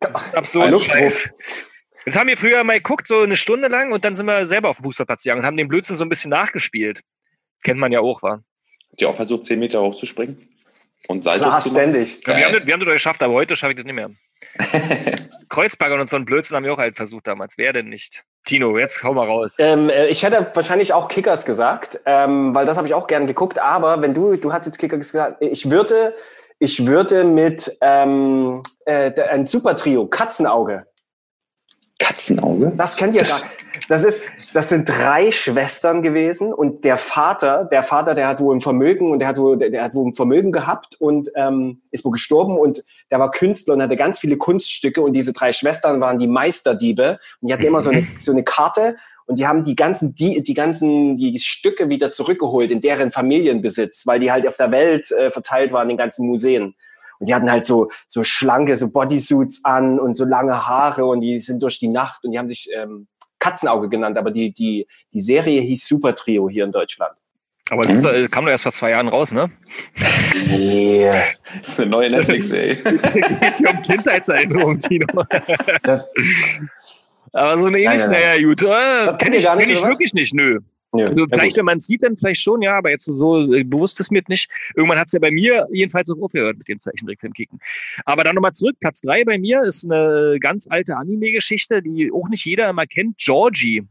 S3: Das ist absurd. Luft drauf.
S2: Das haben wir früher mal geguckt, so eine Stunde lang, und dann sind wir selber auf dem Fußballplatz gegangen und haben den Blödsinn so ein bisschen nachgespielt. Kennt man ja auch, war.
S1: Habt ihr auch versucht, 10 Meter hochzuspringen? Und Saltos
S3: Klar, ständig.
S2: Ja, wir, haben das, wir haben das geschafft, aber heute schaffe ich das nicht mehr. Kreuzberger und so ein Blödsinn haben wir auch halt versucht damals. Wer denn nicht? Tino, jetzt hau mal raus.
S3: Ähm, äh, ich hätte wahrscheinlich auch Kickers gesagt, ähm, weil das habe ich auch gern geguckt. Aber wenn du, du hast jetzt Kickers gesagt, ich würde, ich würde mit ähm, äh, ein Super-Trio, Katzenauge.
S1: Katzenauge?
S3: Das kennt ihr das, gar das ist, das sind drei Schwestern gewesen und der Vater, der Vater, der hat wohl ein Vermögen und der hat wohl, der, hat wohl ein Vermögen gehabt und ähm, ist wohl gestorben und der war Künstler und hatte ganz viele Kunststücke und diese drei Schwestern waren die Meisterdiebe und die hatten immer so eine, so eine Karte und die haben die ganzen, die, die ganzen, die Stücke wieder zurückgeholt in deren Familienbesitz, weil die halt auf der Welt äh, verteilt waren in den ganzen Museen. Und die hatten halt so, so schlanke, so Bodysuits an und so lange Haare und die sind durch die Nacht und die haben sich ähm, Katzenauge genannt, aber die, die, die Serie hieß Super Trio hier in Deutschland.
S2: Aber das mhm. kam doch erst vor zwei Jahren raus, ne?
S1: Nee. Das ist eine neue Netflix-Serie.
S2: Geht hier um Kindheitserinnerungen, Tino. Das, aber so eine ähnliche, naja, gut. Das kenne ich, kenn ich wirklich nicht, nö. Ja, also vielleicht, wenn man es sieht, dann vielleicht schon, ja, aber jetzt so äh, bewusst ist mir nicht. Irgendwann hat es ja bei mir jedenfalls auch aufgehört mit dem Zeichentrickfilm kicken. Aber dann nochmal zurück, Platz drei bei mir ist eine ganz alte Anime-Geschichte, die auch nicht jeder immer kennt, Georgie.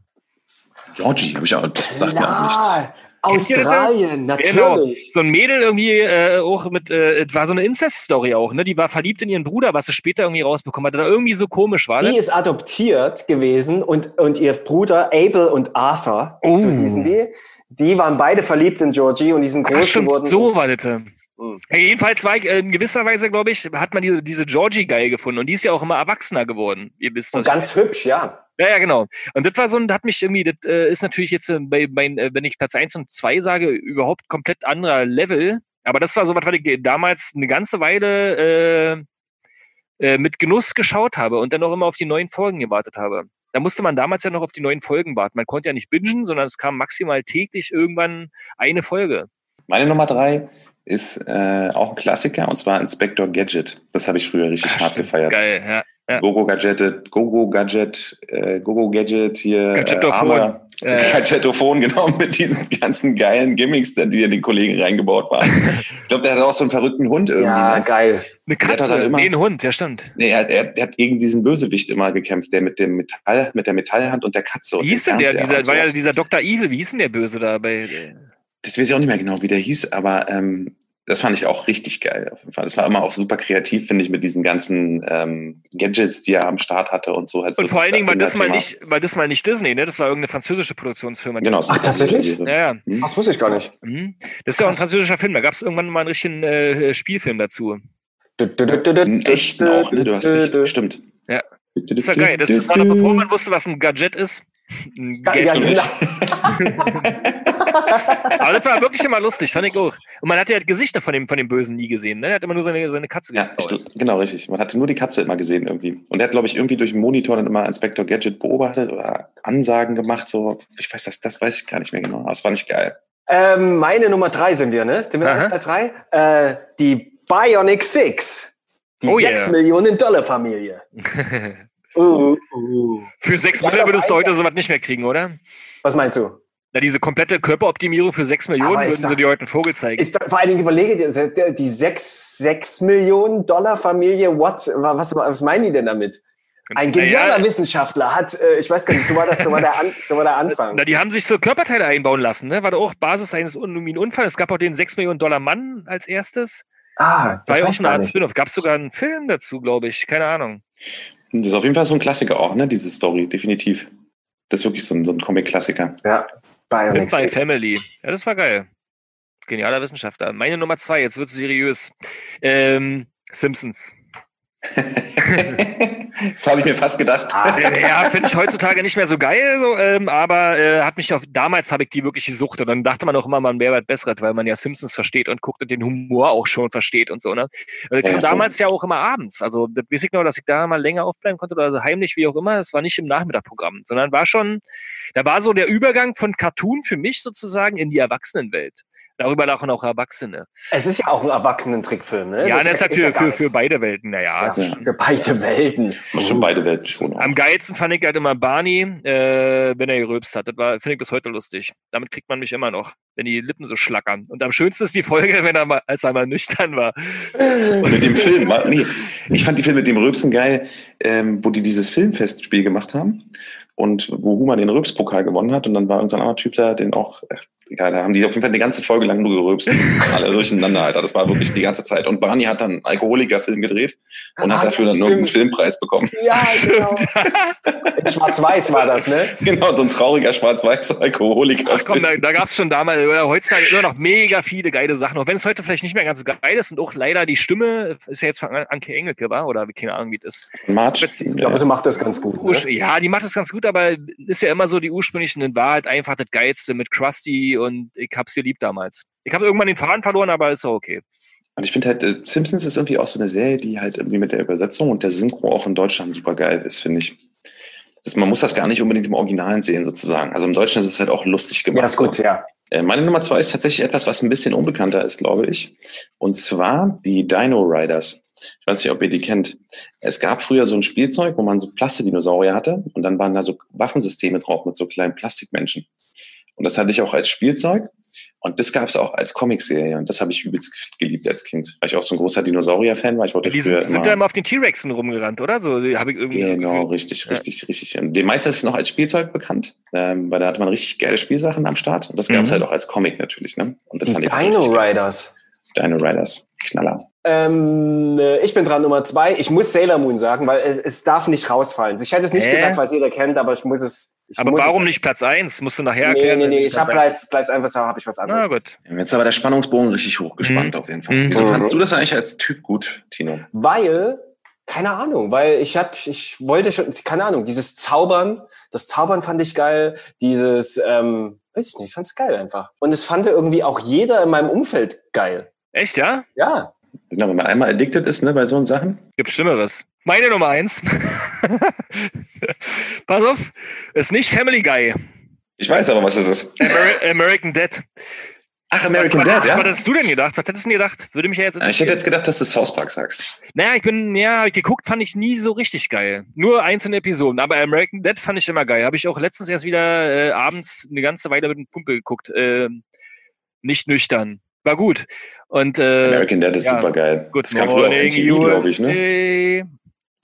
S1: Georgie, habe ich auch, das sagt mir auch nichts.
S3: Australien, natürlich. Genau.
S2: So ein Mädel irgendwie äh, auch mit, äh, war so eine Incest-Story auch, ne? Die war verliebt in ihren Bruder, was sie später irgendwie rausbekommen hat. Oder irgendwie so komisch war.
S3: Sie ne? ist adoptiert gewesen und, und ihr Bruder Abel und Arthur, oh. so hießen die, die waren beide verliebt in Georgie und die sind groß Ach, stimmt, geworden.
S2: So war das. Mhm. Jedenfalls war ich, äh, in gewisser Weise, glaube ich, hat man diese, diese Georgie geil gefunden und die ist ja auch immer erwachsener geworden.
S3: Ihr wisst und ganz hübsch, ja.
S2: Ja, ja, genau. Und das war so, das hat mich irgendwie, das äh, ist natürlich jetzt äh, bei, bei, äh, wenn ich Platz 1 und 2 sage, überhaupt komplett anderer Level. Aber das war so was, was ich damals eine ganze Weile äh, äh, mit Genuss geschaut habe und dann auch immer auf die neuen Folgen gewartet habe. Da musste man damals ja noch auf die neuen Folgen warten. Man konnte ja nicht bingen, sondern es kam maximal täglich irgendwann eine Folge.
S1: Meine Nummer drei ist äh, auch ein Klassiker und zwar Inspector Gadget. Das habe ich früher richtig Ach, hart gefeiert.
S2: Geil, ja. Ja.
S1: Gogo Gadget, Gogo Gadget, äh, Gogo Gadget hier.
S2: Gadgetophon.
S1: Äh, Gadgetophon, genau, mit diesen ganzen geilen Gimmicks, die in den Kollegen reingebaut waren. ich glaube, der hat auch so einen verrückten Hund irgendwie.
S3: Ja,
S1: ne?
S3: geil.
S2: Eine Katze, immer, nee, ein Hund, ja stimmt.
S1: Nee, er, er, er, hat gegen diesen Bösewicht immer gekämpft, der mit dem Metall, mit der Metallhand und der Katze.
S2: Wie hieß denn der? Dieser, war ja dieser Dr. Evil, wie hieß denn der Böse da bei.
S1: Das weiß ich auch nicht mehr genau, wie der hieß, aber ähm, das fand ich auch richtig geil auf jeden Fall. Das war immer auch super kreativ, finde ich, mit diesen ganzen ähm, Gadgets, die er am Start hatte und so.
S2: Also und vor allen Dingen war das mal nicht, war das mal nicht Disney, ne? Das war irgendeine französische Produktionsfirma.
S1: Genau.
S3: Ach, tatsächlich?
S2: Ja, ja.
S3: Hm? Das wusste ich gar nicht.
S2: Mhm. Das ist ja auch ein französischer Film. Da gab es irgendwann mal einen richtigen äh, Spielfilm dazu.
S1: Echt auch, ne? Du hast recht. Stimmt.
S2: Ja. Das war geil. Das war noch bevor man wusste, was ein Gadget ist. Ein Gadget. Ja, genau. Aber das war wirklich immer lustig, fand ich auch. Und man hat ja Gesichter von dem, von dem Bösen nie gesehen, ne? Er hat immer nur seine, seine Katze
S1: gesehen. Ja, ich, genau, richtig. Man hatte nur die Katze immer gesehen irgendwie. Und er hat, glaube ich, irgendwie durch den Monitor dann immer Inspector Gadget beobachtet oder Ansagen gemacht, so. Ich weiß das, das weiß ich gar nicht mehr genau. Aber es war nicht geil.
S3: Ähm, meine Nummer drei sind wir, ne? Sind wir erst bei drei? Äh, die Bionic Six. Die oh 6 yeah. Millionen Dollar Familie.
S2: uh, uh. Für 6 Millionen würdest du heute sowas nicht mehr kriegen, oder?
S3: Was meinst du?
S2: Na, diese komplette Körperoptimierung für 6 Millionen würden sie dir heute einen Vogel zeigen.
S3: Ist doch, vor allen Dingen überlege dir, die, die 6, 6 Millionen Dollar Familie, what, was, was meinen die denn damit? Ein genialer naja, Wissenschaftler hat, äh, ich weiß gar nicht, so war das, so war der, An, so war der Anfang.
S2: Na, die haben sich so Körperteile einbauen lassen, ne? War doch auch Basis eines Unfalls. Es gab auch den 6 Millionen Dollar Mann als erstes.
S3: Ah,
S2: das war auch eine Art Spin-off. Gab es sogar einen Film dazu, glaube ich. Keine Ahnung.
S1: Das ist auf jeden Fall so ein Klassiker auch, ne? Diese Story, definitiv. Das ist wirklich so ein, so ein Comic-Klassiker.
S3: Ja.
S2: Bionic by Family. Ja, das war geil. Genialer Wissenschaftler. Meine Nummer zwei, jetzt wird es seriös. Ähm, Simpsons.
S1: das habe ich mir fast gedacht.
S2: Ah, ja, finde ich heutzutage nicht mehr so geil, so, ähm, aber äh, hat mich auf, damals habe ich die wirklich gesucht und dann dachte man auch immer, man wäre was Besseres, weil man ja Simpsons versteht und guckt und den Humor auch schon versteht und so. Ne? Das ja, ja, damals ja auch immer abends. Also das weiß ich noch, dass ich da mal länger aufbleiben konnte oder heimlich, wie auch immer. Es war nicht im Nachmittagprogramm, sondern war schon, da war so der Übergang von Cartoon für mich sozusagen in die Erwachsenenwelt. Darüber lachen auch Erwachsene.
S3: Es ist ja auch ein Erwachsenen-Trickfilm, ne?
S2: Ja, das ist, ist für, für, für beide Welten, naja.
S3: Ja, für beide Welten.
S1: Schon beide Welten schon.
S2: Auch. Am geilsten fand ich halt immer Barney, äh, wenn er gerülpst hat. Das war, finde ich bis heute lustig. Damit kriegt man mich immer noch, wenn die Lippen so schlackern. Und am schönsten ist die Folge, wenn er mal, als er mal nüchtern war.
S1: mit dem Film, nee. Ich fand die Filme mit dem Rülpsen geil, ähm, wo die dieses Filmfestspiel gemacht haben und wo Human den Rülpspokal gewonnen hat und dann war irgendein anderer Typ da, den auch, egal, da haben die auf jeden Fall eine ganze Folge lang nur gerülpst. Alle durcheinander, Alter. Das war wirklich die ganze Zeit. Und Barney hat dann einen Alkoholikerfilm gedreht und ah, hat dafür dann nur einen Filmpreis bekommen.
S3: Ja, genau. Schwarz-Weiß war das, ne?
S1: Genau, so ein trauriger Schwarz-Weiß Alkoholiker.
S2: Ach komm, da, da gab es schon damals, oder heutzutage immer noch mega viele geile Sachen. Auch wenn es heute vielleicht nicht mehr ganz so geil ist und auch leider die Stimme ist ja jetzt von Anke Engelke, war? Oder keine Ahnung, wie das ist.
S3: March. Ich glaube, sie macht das ganz gut.
S2: Ne? Ja, die macht das ganz gut, aber ist ja immer so, die ursprünglichen war halt einfach das Geilste mit Krusty und ich hab's geliebt damals. Ich habe irgendwann den Faden verloren, aber ist auch okay.
S1: Und ich finde halt, äh, Simpsons ist irgendwie auch so eine Serie, die halt irgendwie mit der Übersetzung und der Synchro auch in Deutschland super geil ist, finde ich. Das, man muss das gar nicht unbedingt im Originalen sehen, sozusagen. Also im Deutschen ist es halt auch lustig gemacht.
S3: Ja, ist gut,
S1: so.
S3: ja.
S1: Äh, meine Nummer zwei ist tatsächlich etwas, was ein bisschen unbekannter ist, glaube ich. Und zwar die Dino Riders. Ich weiß nicht, ob ihr die kennt. Es gab früher so ein Spielzeug, wo man so Plastidinosaurier hatte und dann waren da so Waffensysteme drauf mit so kleinen Plastikmenschen. Und das hatte ich auch als Spielzeug. Und das gab es auch als Comicserie und das habe ich übelst geliebt als Kind, weil ich auch so ein großer Dinosaurier-Fan war. Ich wollte
S2: die
S1: früher
S2: sind, immer, da immer auf den T-Rexen rumgerannt, oder? So habe ich irgendwie.
S1: Genau, richtig, richtig, ja. richtig. Und den meisten ist es noch als Spielzeug bekannt, ähm, weil da hatte man richtig geile Spielsachen am Start und das gab es mhm. halt auch als Comic natürlich. Ne? Und das
S3: fand ich Dino Riders.
S1: Dino Riders, Knaller.
S3: Ähm, äh, ich bin dran Nummer zwei. Ich muss Sailor Moon sagen, weil es, es darf nicht rausfallen. Ich hätte es nicht äh? gesagt, was jeder kennt, aber ich muss es. Ich
S2: aber
S3: muss
S2: warum es nicht Platz eins? Musst du nachher erklären?
S3: Nee, nee, nee. Ich habe Platz, Platz einfach habe ich was anderes.
S2: Na gut.
S1: Jetzt ist aber der Spannungsbogen richtig hochgespannt mhm. auf jeden Fall. Mhm. Wieso fandest du das eigentlich als Typ gut, Tino?
S3: Weil keine Ahnung, weil ich hab, ich wollte schon, keine Ahnung, dieses Zaubern, das Zaubern fand ich geil, dieses, ähm, weiß ich nicht, ich fand's geil einfach. Und es fand irgendwie auch jeder in meinem Umfeld geil.
S2: Echt, ja?
S3: Ja.
S1: Genau, wenn man einmal addicted ist, ne, bei so Sachen.
S2: Gibt Schlimmeres. Meine Nummer eins. Pass auf, ist nicht Family Guy.
S1: Ich weiß aber, was es ist.
S2: Ameri American Dad.
S1: Ach, American
S2: was,
S1: Dad,
S2: was,
S1: ja?
S2: Was hättest du denn gedacht? Was hättest du denn gedacht? Würde mich ja jetzt
S1: Ich hätte jetzt gedacht, dass du South Park sagst.
S2: Naja, ich bin, ja, geguckt fand ich nie so richtig geil. Nur einzelne Episoden. Aber American Dad fand ich immer geil. Habe ich auch letztens erst wieder äh, abends eine ganze Weile mit einem Kumpel geguckt. Äh, nicht nüchtern. War gut. Und, äh,
S1: American Dad ist
S2: ja.
S1: super geil.
S2: Good
S1: das kam früher auf MTV, glaube ich, ne?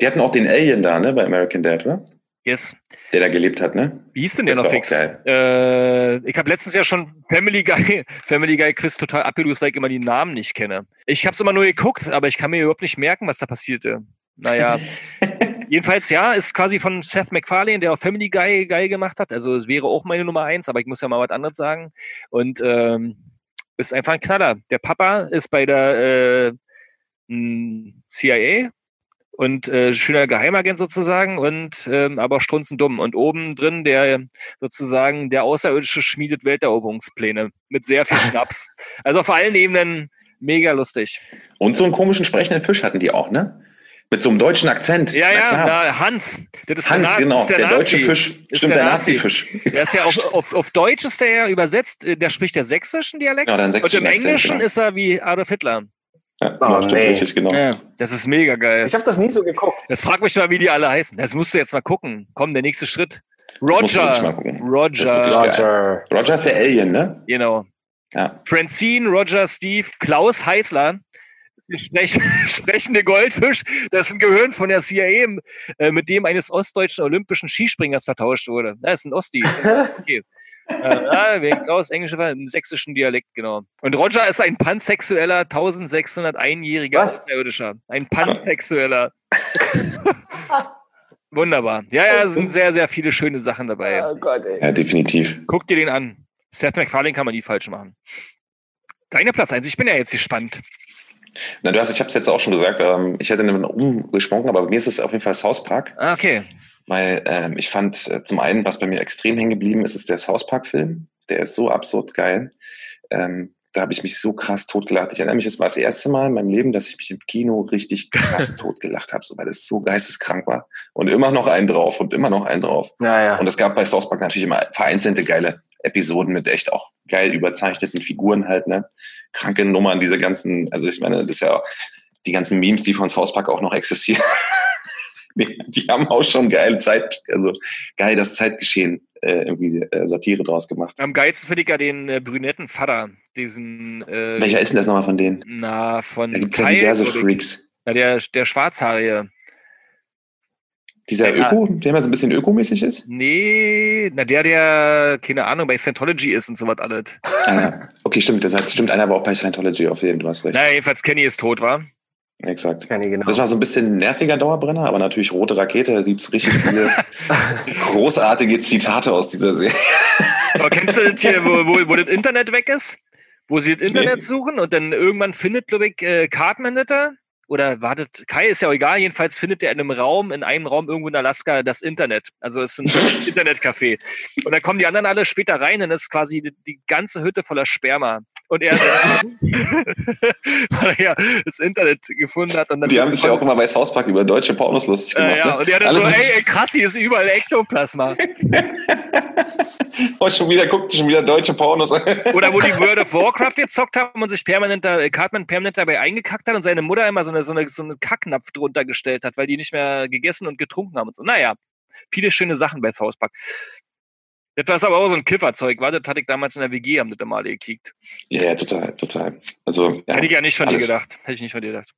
S1: Die hatten auch den Alien da, ne, bei American Dad, oder?
S2: Yes.
S1: Der da gelebt hat, ne?
S2: Wie hieß denn der
S1: Das
S2: noch fix? Äh, ich habe letztens ja schon Family Guy, Family Guy Quiz total abgelöst, weil ich immer die Namen nicht kenne. Ich habe es immer nur geguckt, aber ich kann mir überhaupt nicht merken, was da passierte. Naja, jedenfalls ja, ist quasi von Seth MacFarlane, der auch Family Guy Guy gemacht hat. Also es wäre auch meine Nummer eins, aber ich muss ja mal was anderes sagen. Und ähm, ist einfach ein Knaller. Der Papa ist bei der äh, CIA und äh, schöner Geheimagent sozusagen und ähm, aber strunzendumm. Und oben drin der sozusagen der Außerirdische schmiedet Welteroberungspläne mit sehr viel Schnaps. Also auf allen Ebenen mega lustig.
S1: Und so einen komischen sprechenden Fisch hatten die auch, ne? Mit so einem deutschen Akzent.
S2: Ja,
S1: Na
S2: ja, na, Hans. Das ist
S1: Hans, genau.
S2: das ist
S1: Der,
S2: der,
S1: deutsche. Fisch.
S2: Ist
S1: Stimmt,
S2: der
S1: der
S2: Nazi.
S1: Nazi-Fisch.
S2: Der ist ja auf, auf, auf Deutsch ist der ja übersetzt, äh, der spricht der sächsischen Dialekt.
S1: Genau, dann
S2: und
S1: sächsischen
S2: im
S1: Akzent,
S2: Englischen
S1: genau.
S2: ist er wie Adolf Hitler.
S1: Ja,
S3: Oh, nee.
S1: richtig, genau.
S2: Ja, das ist mega geil.
S3: Ich habe das nie so geguckt.
S2: Jetzt frag mich mal, wie die alle heißen. Das musst du jetzt mal gucken. Komm, der nächste Schritt.
S1: musst du wirklich mal
S2: Roger.
S1: gucken. Das ist
S2: Roger.
S3: Roger.
S1: Roger ist der Alien, ne?
S2: Genau.
S1: Ja.
S2: Francine, Roger, Steve, Klaus Heißler. Der sprech sprechende Goldfisch. Das ist ein Gehirn von der CIA, äh, mit dem eines ostdeutschen olympischen Skispringers vertauscht wurde. Das ist ein Osti. Okay. Äh, ja, wegen Klaus, englische im sächsischen Dialekt, genau. Und Roger ist ein pansexueller, 1601-jähriger
S3: Was?
S2: Außerirdischer. Ein pansexueller. Wunderbar. Ja, ja, es sind sehr, sehr viele schöne Sachen dabei.
S3: Oh Gott, ey.
S1: Ja, definitiv.
S2: Guck dir den an. Seth MacFarlane kann man nie falsch machen. Deine Platz 1, ich bin ja jetzt gespannt.
S1: Na, du hast, ich habe es jetzt auch schon gesagt, ähm, ich hätte einen umgesprungen, aber bei mir ist es auf jeden Fall South Park,
S2: Ah, okay.
S1: weil ähm, ich fand äh, zum einen, was bei mir extrem hängen geblieben ist, ist der South Park-Film. Der ist so absurd geil. Ähm, da habe ich mich so krass totgelacht. Ich erinnere mich, es war das erste Mal in meinem Leben, dass ich mich im Kino richtig krass totgelacht habe, so, weil es so geisteskrank war. Und immer noch einen drauf und immer noch einen drauf.
S3: Naja.
S1: Und es gab bei South Park natürlich immer vereinzelte geile Episoden mit echt auch geil überzeichneten Figuren halt, ne? Kranke Nummern, diese ganzen, also ich meine, das ist ja die ganzen Memes, die von South Park auch noch existieren. die, haben auch schon geile Zeit, also geil das Zeitgeschehen äh, irgendwie äh, Satire draus gemacht.
S2: Am geilsten finde ich ja den äh, brünetten Vater. Diesen, äh,
S1: Welcher ist denn das nochmal von denen?
S2: na, von
S1: Da gibt's ja diverse. Freaks.
S2: Na, der, der Schwarzhaarige.
S1: Dieser
S2: Ja.
S1: Öko, der immer so ein bisschen ökomäßig ist?
S2: Nee, na, der, der, keine Ahnung, bei Scientology ist und so was alles.
S1: Ah, okay, stimmt, das heißt, stimmt, einer war auch bei Scientology auf jeden Fall, du hast recht.
S2: Na, jedenfalls Kenny ist tot, war.
S1: Exakt.
S3: Genau.
S1: Das war so ein bisschen nerviger Dauerbrenner, aber natürlich rote Rakete, da gibt's richtig viele großartige Zitate aus dieser Serie.
S2: Aber kennst du das hier, wo, wo, wo das Internet weg ist? Wo sie das Internet
S1: Nee.
S2: suchen und dann irgendwann findet, glaube ich, äh, Cartman das da? Oder wartet, Kai ist ja auch egal, jedenfalls findet er in einem Raum, in einem Raum irgendwo in Alaska das Internet. Also es ist ein Internetcafé. Und dann kommen die anderen alle später rein und es ist quasi die, die ganze Hütte voller Sperma. Und er, weil er ja das Internet gefunden hat. Und dann
S1: Die haben sich ja auch immer bei South Park über deutsche Pornos lustig gemacht.
S2: äh, ja,
S1: ne?
S2: und er hat so, ey, ey, krass, hier ist überall Ektoplasma.
S1: oh, schon wieder, guckt schon wieder deutsche Pornos.
S2: Oder wo die World of Warcraft gezockt haben und sich permanent da, äh, Cartman permanent dabei eingekackt hat und seine Mutter immer so eine, so eine, so eine Kacknapf drunter gestellt hat, weil die nicht mehr gegessen und getrunken haben und so. Naja, viele schöne Sachen bei South Park. Das war aber auch so ein Kifferzeug, war das hatte ich damals in der WG, haben das da mal gekickt.
S1: ja, ja, total, total. Also, ja,
S2: Hätte ich ja nicht von
S1: alles.
S2: dir gedacht. Hätte ich nicht von dir gedacht.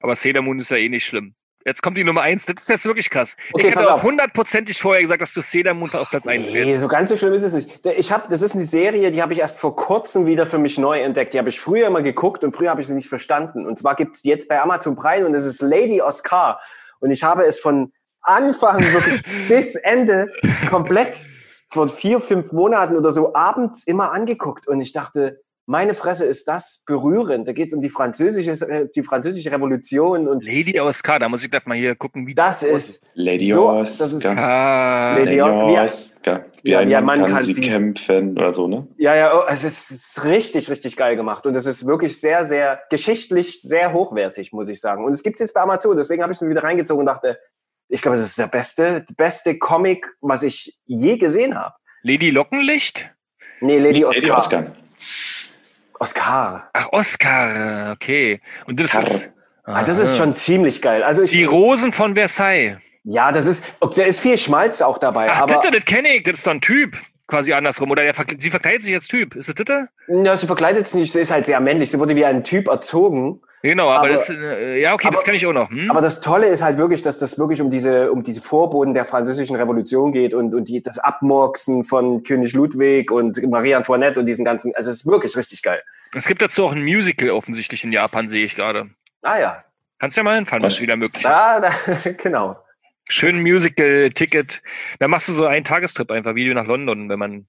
S2: Aber Sailor Moon ist ja eh nicht schlimm. Jetzt kommt die Nummer eins. Das ist jetzt wirklich krass.
S3: Okay,
S2: ich hätte auch
S3: auf.
S2: hundertprozentig vorher gesagt, dass du Sailor Moon auf Platz eins
S3: Nee,
S2: wählst.
S3: so ganz so schlimm ist es nicht. Ich hab, das ist eine Serie, die habe ich erst vor kurzem wieder für mich neu entdeckt. Die habe ich früher immer geguckt und früher habe ich sie nicht verstanden. Und zwar gibt's die jetzt bei Amazon Prime und es ist Lady Oscar. Und ich habe es von Anfang wirklich bis Ende komplett vor vier, fünf Monaten oder so abends immer angeguckt. Und ich dachte, meine Fresse, ist das berührend. Da geht es um die französische, die französische Revolution und
S2: Lady Oscar, da muss ich gleich mal hier gucken,
S3: wie das ist.
S1: Lady so, Oscar. Lady, Lady Oscar. Wie ein
S3: ja,
S1: Mann,
S3: Mann
S1: kann,
S3: kann
S1: sie
S3: sie-
S1: kämpfen oder so, ne?
S3: Ja, ja, oh, es ist, es ist richtig, richtig geil gemacht. Und es ist wirklich sehr, sehr geschichtlich sehr hochwertig, muss ich sagen. Und es gibt jetzt bei Amazon, deswegen habe ich es mir wieder reingezogen und dachte, ich glaube, es ist der beste, beste Comic, was ich je gesehen habe.
S2: Lady Lockenlicht?
S3: Nee, Lady Oscar.
S1: Lady Oscar.
S3: Oscar.
S2: Ach, Oscar, okay. Und das
S1: Oscar.
S2: ist,
S3: Ah, das ist schon ziemlich geil. Also ich,
S2: die Rosen von Versailles.
S3: ja, das ist, okay, da ist viel Schmalz auch dabei.
S2: Ach,
S3: aber
S2: Titte, das kenne ich, das ist doch ein Typ. Quasi andersrum. Oder der, sie verkleidet sich als Typ. Ist das Titte?
S3: ja, sie verkleidet sich nicht, sie ist halt sehr männlich. Sie wurde wie ein Typ erzogen.
S2: Genau, aber,
S3: Aber-
S2: das, äh, ja, okay, das
S3: aber-
S2: kenne ich auch noch. Hm?
S3: Aber das Tolle ist halt wirklich, dass das wirklich um diese, um diese Vorboten der französischen Revolution geht und, und die, das Abmurksen von König Ludwig und Marie Antoinette und diesen ganzen, also es ist wirklich richtig geil.
S2: es gibt dazu auch ein Musical offensichtlich in Japan, sehe ich gerade.
S3: Ah ja,
S2: Kannst ja mal hinfahren, wenn
S1: Was?
S2: es wieder möglich ist.
S3: da, da genau.
S2: Schön Musical-Ticket. Da machst du so einen Tagestrip einfach, wie nach London, wenn man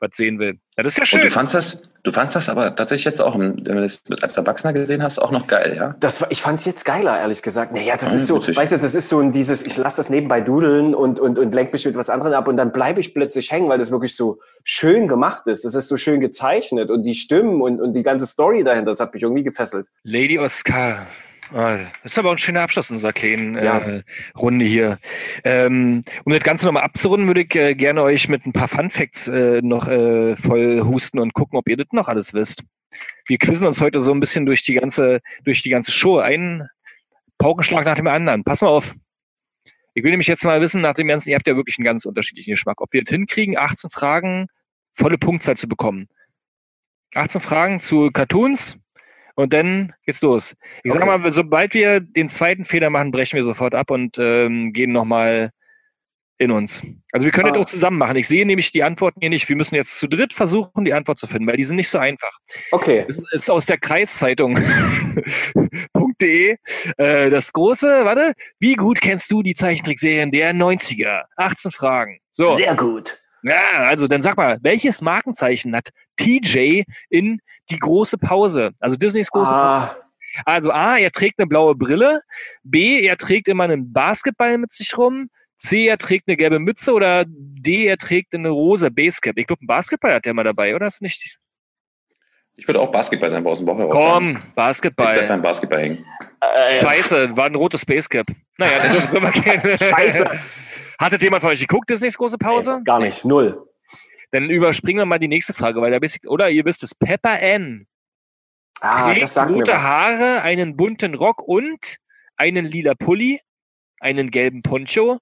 S2: was sehen will. Ja, das ist ja
S1: Und
S2: schön.
S1: du fandst das, du fandst das aber tatsächlich jetzt auch, wenn du das mit- als Erwachsener gesehen hast, auch noch geil, ja?
S3: Das war, ich fand's jetzt geiler, ehrlich gesagt. Naja, das
S1: Ah,
S3: ist so,
S1: witzig.
S3: weißt du, das ist so ein dieses, ich lasse das nebenbei dudeln und, und, und lenk mich mit was anderem ab und dann bleibe ich plötzlich hängen, weil das wirklich so schön gemacht ist. Das ist so schön gezeichnet und die Stimmen und, und die ganze Story dahinter, das hat mich irgendwie gefesselt.
S2: Lady Oscar. Ah, Das ist aber auch ein schöner Abschluss unserer kleinen
S3: Ja.
S2: äh, Runde hier. Ähm, um das Ganze nochmal abzurunden, würde ich äh, gerne euch mit ein paar Fun Facts äh, noch äh, voll husten und gucken, ob ihr das noch alles wisst. Wir quizzen uns heute so ein bisschen durch die ganze, durch die ganze Show. Ein Paukenschlag nach dem anderen. Pass mal auf. Ich will nämlich jetzt mal wissen, nach dem ganzen, ihr habt ja wirklich einen ganz unterschiedlichen Geschmack, ob wir es hinkriegen, 18 Fragen, volle Punktzahl zu bekommen. 18 Fragen zu Cartoons und dann geht's los. Ich sag
S3: Okay.
S2: mal, sobald wir den zweiten Fehler machen, brechen wir sofort ab und ähm, gehen nochmal in uns. Also wir können
S3: Ah.
S2: das auch zusammen machen. Ich sehe nämlich die Antworten hier nicht. Wir müssen jetzt zu dritt versuchen, die Antwort zu finden, weil die sind nicht so einfach.
S3: Okay.
S2: Es ist aus der Kreiszeitung. .de. Äh, das große, warte, wie gut kennst du die Zeichentrickserien der 90er? 18 Fragen. So.
S3: Sehr gut.
S2: Ja, also dann sag mal, welches Markenzeichen hat TJ in die große Pause? Also Disneys große Pause.
S3: Ah,
S2: Also A, er trägt eine blaue Brille. B, er trägt immer einen Basketball mit sich rum. C, er trägt eine gelbe Mütze. Oder D, er trägt eine rosa Basecap. Ich glaube, ein Basketball hat er immer dabei, oder? Ist nicht?
S1: Ich würde auch Basketball sein, aus dem Bauch heraus. sagen.
S2: Komm,
S1: Ich bleib
S2: Basketball.
S1: beim Basketball hängen.
S3: äh,
S2: Scheiße, war ein rotes Basecap. Naja, das können wir gerne.
S3: Scheiße.
S2: Hattet jemand von euch geguckt, Disneys große Pause?
S3: Gar nicht. Null.
S2: Dann überspringen wir mal die nächste Frage, weil da bist oder ihr wisst es, Pepper N.
S3: Ah,
S2: trägt
S3: das sagt mir
S2: rote
S3: was.
S2: Haare, einen bunten Rock und einen lila Pulli, einen gelben Poncho,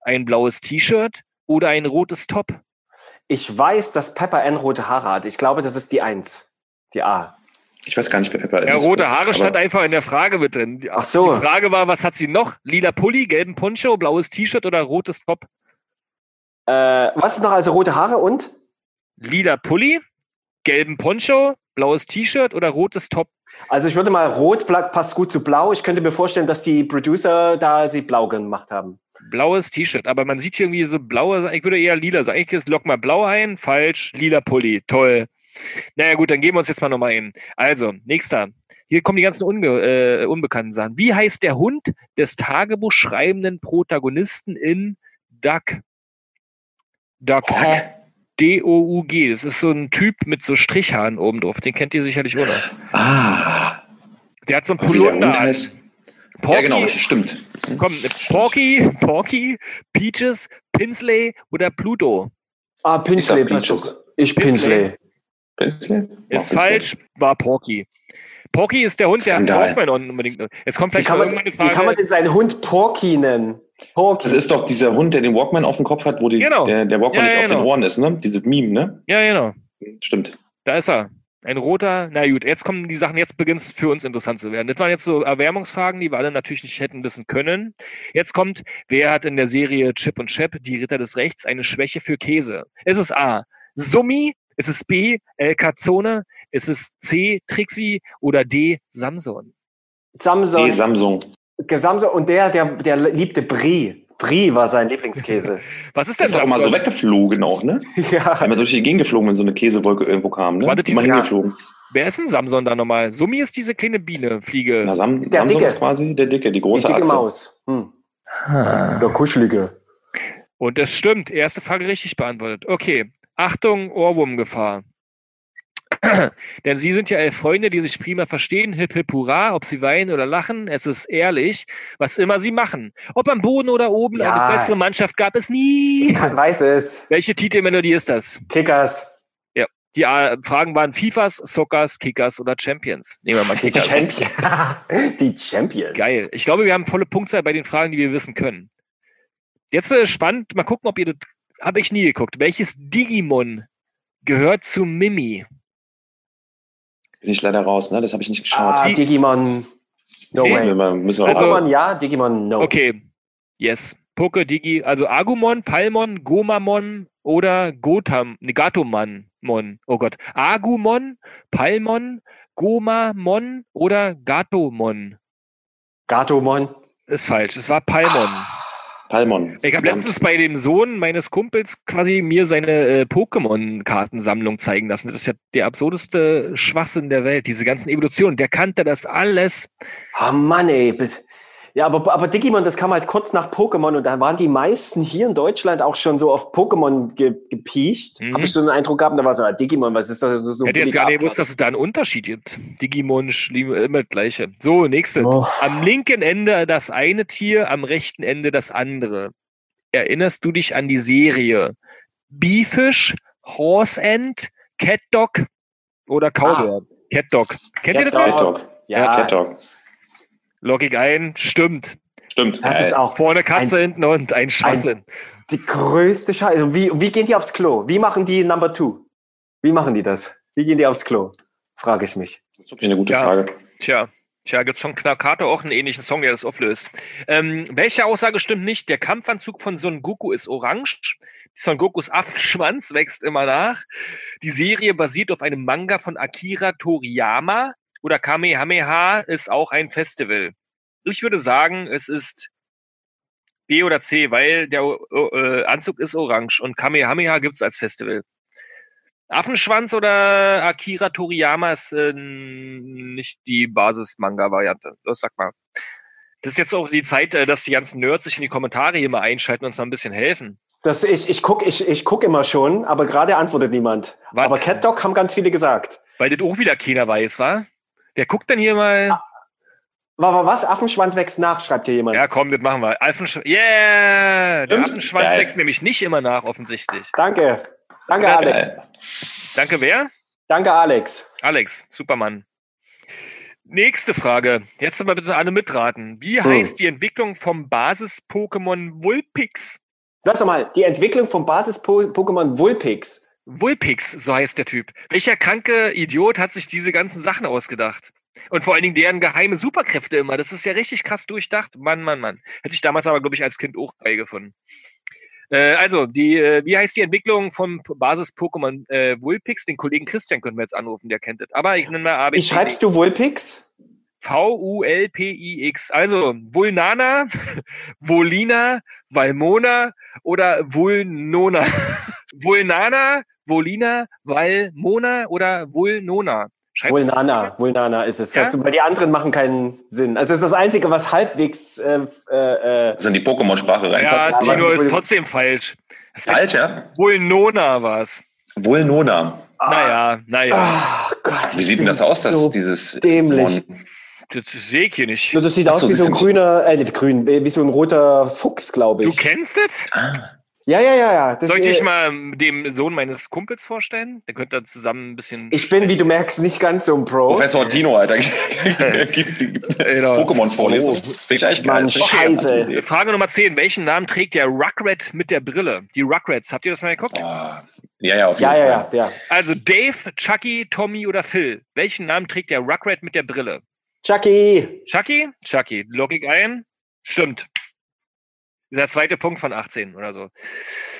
S2: ein blaues T-Shirt oder ein rotes Top.
S3: Ich weiß, dass Pepper N rote Haare hat. Ich glaube, das ist die Eins. Die A.
S1: Ich weiß gar nicht, wer Pepper
S2: Ja,
S1: ist.
S2: rote Haare stand einfach in der Frage mit drin. Die
S3: Ach so.
S2: die Frage war, was hat sie noch? Lila Pulli, gelben Poncho, blaues T-Shirt oder rotes Top?
S3: Äh, was ist noch also rote Haare und?
S2: Lila Pulli, gelben Poncho, blaues T-Shirt oder rotes Top?
S3: Also ich würde mal rot passt gut zu blau. Ich könnte mir vorstellen, dass die Producer da sie blau gemacht haben.
S2: Blaues T-Shirt, aber man sieht hier irgendwie so blaue, ich würde eher lila sagen. Ich lock mal blau ein, falsch, lila Pulli, toll. Naja gut, dann gehen wir uns jetzt mal nochmal hin. Also, nächster. Hier kommen die ganzen unge äh, unbekannten Sachen. Wie heißt der Hund des Tagebuch schreibenden Protagonisten in Duck? Duck.
S1: Hä?
S2: D-O-U-G. Das ist so ein Typ mit so Strichhaaren oben drauf. Den kennt ihr sicherlich auch noch.
S1: Ah,
S2: Der hat so ein
S1: wie der
S2: Polunder
S1: Hund
S2: an.
S1: heißt. Ja,
S2: Porky,
S1: genau, stimmt.
S2: Komm, Porky, Porky, Peaches, Pinsley oder Pluto?
S3: Ah, Pinsley.
S1: Ich
S3: doch. Ich
S2: Pinsley.
S3: Pinsley.
S1: Pinsley?
S2: Ist falsch, war Porky. Porky ist der Hund, der hat
S1: Skandal.
S2: Walkman unbedingt. Jetzt kommt
S3: Wie
S2: vielleicht
S3: kann,
S2: noch
S3: man,
S2: irgendwann
S3: wie kann man
S2: Frage.
S3: denn seinen Hund Porky nennen? Porky.
S1: Das ist doch dieser Hund, der den Walkman auf dem Kopf hat, wo die,
S2: Genau.
S1: der, der Walkman
S2: Ja,
S1: nicht
S2: ja,
S1: auf den
S2: genau.
S1: Ohren ist, ne? Dieses Meme, ne?
S2: Ja, genau.
S1: Stimmt.
S2: Da ist er. Ein roter. Na gut, jetzt kommen die Sachen, jetzt beginnt es für uns interessant zu werden. Das waren jetzt so Erwärmungsfragen, die wir alle natürlich nicht hätten wissen können. Jetzt kommt, wer hat in der Serie Chip und Chap, die Ritter des Rechts, eine Schwäche für Käse? Ist es A. Summi? Ist es B. El Cazone? Ist es C. Trixie? Oder D. Samson?
S3: Samsung.
S1: Nee, Samsung.
S3: Samsung. Und der, der, der liebte Brie.
S2: Ja,
S3: Brie war sein Lieblingskäse.
S2: Was ist denn
S1: ist doch immer so
S2: Samson?
S1: weggeflogen auch, ne?
S3: ja.
S1: Einmal durch die Gegend geflogen, wenn so eine Käsewolke irgendwo kam, ne?
S2: Warte,
S1: Immer
S2: diese-
S1: hingeflogen.
S2: Wer ist denn Samson da nochmal? Sumi ist diese kleine Biene, Fliege.
S1: Na, Sam,
S3: Der
S1: Samson
S3: Dicke.
S1: ist quasi der Dicke, die
S3: Die
S1: große
S3: dicke
S1: Achse.
S3: Maus. Hm.
S2: Ah.
S3: Der Kuschelige.
S2: Und es stimmt, erste Frage richtig beantwortet. Okay, Achtung, Ohrwurmgefahr. Denn Sie sind ja elf Freunde, die sich prima verstehen. Hip, hip, hurra. Ob Sie weinen oder lachen, es ist ehrlich, was immer Sie machen. Ob am Boden oder oben,
S3: Ja.
S2: eine bessere Mannschaft gab es nie.
S3: Ich weiß es.
S2: Welche Titelmelodie ist das?
S3: Kickers.
S2: Die äh, Fragen waren FIFAs, Soccers, Kickers oder Champions. Nehmen wir mal
S3: Die
S2: Kickers.
S3: Champions. Die Champions.
S2: Geil. Ich glaube, wir haben volle Punktzahl bei den Fragen, die wir wissen können. Jetzt äh, spannend, mal gucken, ob ihr das. Habe ich nie geguckt. Welches Digimon gehört zu Mimi?
S1: Bin ich leider raus, ne? Das habe ich nicht geschaut.
S3: Ah,
S2: Die-
S3: Digimon. No
S2: Sie-
S1: müssen wir,
S3: way.
S1: mal, müssen wir
S2: Also-
S3: Pokémon ja, Digimon no.
S2: Okay. Yes. Poke, Digi, also Agumon, Palmon, Gomamon oder Gotam, ne, Gatomon. Mon. Oh Gott. Agumon, Palmon, Gomamon oder Gatomon.
S3: Gatomon.
S2: Ist falsch. Es war Palmon.
S1: Palmon.
S2: Ich habe letztens bei dem Sohn meines Kumpels quasi mir seine äh, Pokémon-Kartensammlung zeigen lassen. Das ist ja der absurdeste Schwachsinn der Welt, diese ganzen Evolutionen. Der kannte das alles.
S3: Oh Mann, ey. Ja, aber, aber Digimon, das kam halt kurz nach Pokémon und da waren die meisten hier in Deutschland auch schon so auf Pokémon ge gepiekt.
S2: Mhm.
S3: Habe ich so einen Eindruck gehabt, da war so, ah, Digimon, was ist das? So
S2: Ich hätte jetzt gar nicht gewusst, dass es da einen Unterschied gibt. Digimon, Schlim, immer das gleiche. So, nächstes.
S3: Oh.
S2: Am linken Ende das eine Tier, am rechten Ende das andere. Erinnerst du dich an die Serie Beefish, Horse End, Cat Dog oder Cowbird? Cat Dog. Kennt ihr das?
S3: Cat
S2: noch?
S1: Cat Dog.
S3: Ja,
S1: Cat Dog.
S2: Log ich ein, stimmt.
S1: Stimmt.
S3: das ist
S1: Äh,
S3: auch
S2: Vorne Katze, hinten Hund, ein Schwachsinn.
S3: die größte Scheiße. Wie, wie gehen die aufs Klo? Wie machen die Number Two? Wie machen die das? Wie gehen die aufs Klo? Frage ich mich.
S1: Das ist wirklich eine gute
S2: Ja.
S1: Frage.
S2: Tja, tja, gibt's von Knakato auch einen ähnlichen Song, der das auflöst. Ähm, welche Aussage stimmt nicht? Der Kampfanzug von Son Goku ist orange. Son Gokus Affenschwanz wächst immer nach. Die Serie basiert auf einem Manga von Akira Toriyama. Oder Kamehameha ist auch ein Festival. Ich würde sagen, es ist B oder C, weil der äh, Anzug ist orange und Kamehameha gibt's als Festival. Affenschwanz oder Akira Toriyama ist äh, nicht die Basis-Manga-Variante. Das sag mal. Das ist jetzt auch die Zeit, äh, dass die ganzen Nerds sich in die Kommentare hier mal einschalten und uns mal ein bisschen helfen.
S3: Das, ich ich gucke ich, ich guck immer schon, aber gerade antwortet niemand.
S2: Was?
S3: Aber Cat Dog haben ganz viele gesagt.
S2: Weil das auch wieder keiner weiß, wa? Wer guckt denn hier mal?
S3: War was? Affenschwanz wächst nach, schreibt hier jemand.
S2: Ja, komm, das machen wir. Affensch yeah! Der. Affenschwanz
S1: Geil.
S2: wächst nämlich nicht immer nach, offensichtlich.
S3: Danke. Danke,
S2: Das-
S3: Alex.
S2: Danke, wer?
S3: Danke, Alex.
S2: Alex, Supermann. Nächste Frage. Jetzt aber bitte alle mitraten. Wie
S3: Hm.
S2: heißt die Entwicklung vom Basis-Pokémon Vulpix?
S3: Lass doch mal, die Entwicklung vom Basis-Pokémon Vulpix.
S2: Vulpix, so heißt der Typ. Welcher kranke Idiot hat sich diese ganzen Sachen ausgedacht? Und vor allen Dingen deren geheime Superkräfte immer. Das ist ja richtig krass durchdacht. Mann, Mann, Mann. Hätte ich damals aber, glaube ich, als Kind auch beigefunden. Äh, also, die, äh, wie heißt die Entwicklung vom Basis-Pokémon äh, Vulpix? Den Kollegen Christian können wir jetzt anrufen, der kennt das. Aber ich nenne mal A, B,
S3: Wie schreibst du Vulpix?
S2: V-U-L-P-I-X. Also Vulnana, Volina, Valmona oder Vulnona. Vulnana, Volina, Valmona oder Vulnona. Schreibt
S3: Vulnana, Vulnana ist es.
S2: Ja?
S3: Das, weil die anderen machen keinen Sinn. Also es ist das Einzige, was halbwegs äh, äh,
S1: Das in die Pokémon-Sprache reinpasst.
S3: Ja,
S2: Tino ist trotzdem falsch. Das
S1: Falsch, ja?
S2: Vulnona war es.
S1: Vulnona.
S2: Naja, naja.
S3: Ach Gott.
S1: Wie sieht denn das aus, das,
S3: so
S1: dieses
S3: dämlich.
S1: Mon?
S2: Das sehe ich hier nicht.
S3: Das sieht
S1: Ach
S3: aus
S1: so,
S3: wie so ein grüner, äh, nicht grün, wie so ein roter Fuchs, glaube
S2: Du
S3: ich.
S2: kennst das?
S1: Ah,
S3: Ja, ja, ja, ja. Das,
S2: Soll ich
S3: äh,
S2: dich mal dem Sohn meines Kumpels vorstellen? Der könnte dann zusammen ein bisschen.
S3: Ich bin, wie du merkst, nicht ganz so ein Pro.
S1: Professor Tino, Alter.
S2: Genau.
S1: Pokémon-Vorlesung. Finde echt.
S3: Mann,
S1: Finde ich
S3: Scheiße.
S2: Frage Nummer 10. Welchen Namen trägt der Ruckrat mit der Brille? Die Ruckrats, habt ihr das mal geguckt?
S1: Ah, Ja, ja, auf jeden
S3: Ja, ja,
S1: Fall.
S3: ja, ja.
S2: Also Dave, Chucky, Tommy oder Phil. Welchen Namen trägt der Ruckrat mit der Brille?
S3: Chucky.
S2: Chucky? Chucky. Logik ein? Stimmt. Der zweite Punkt von 18 oder so.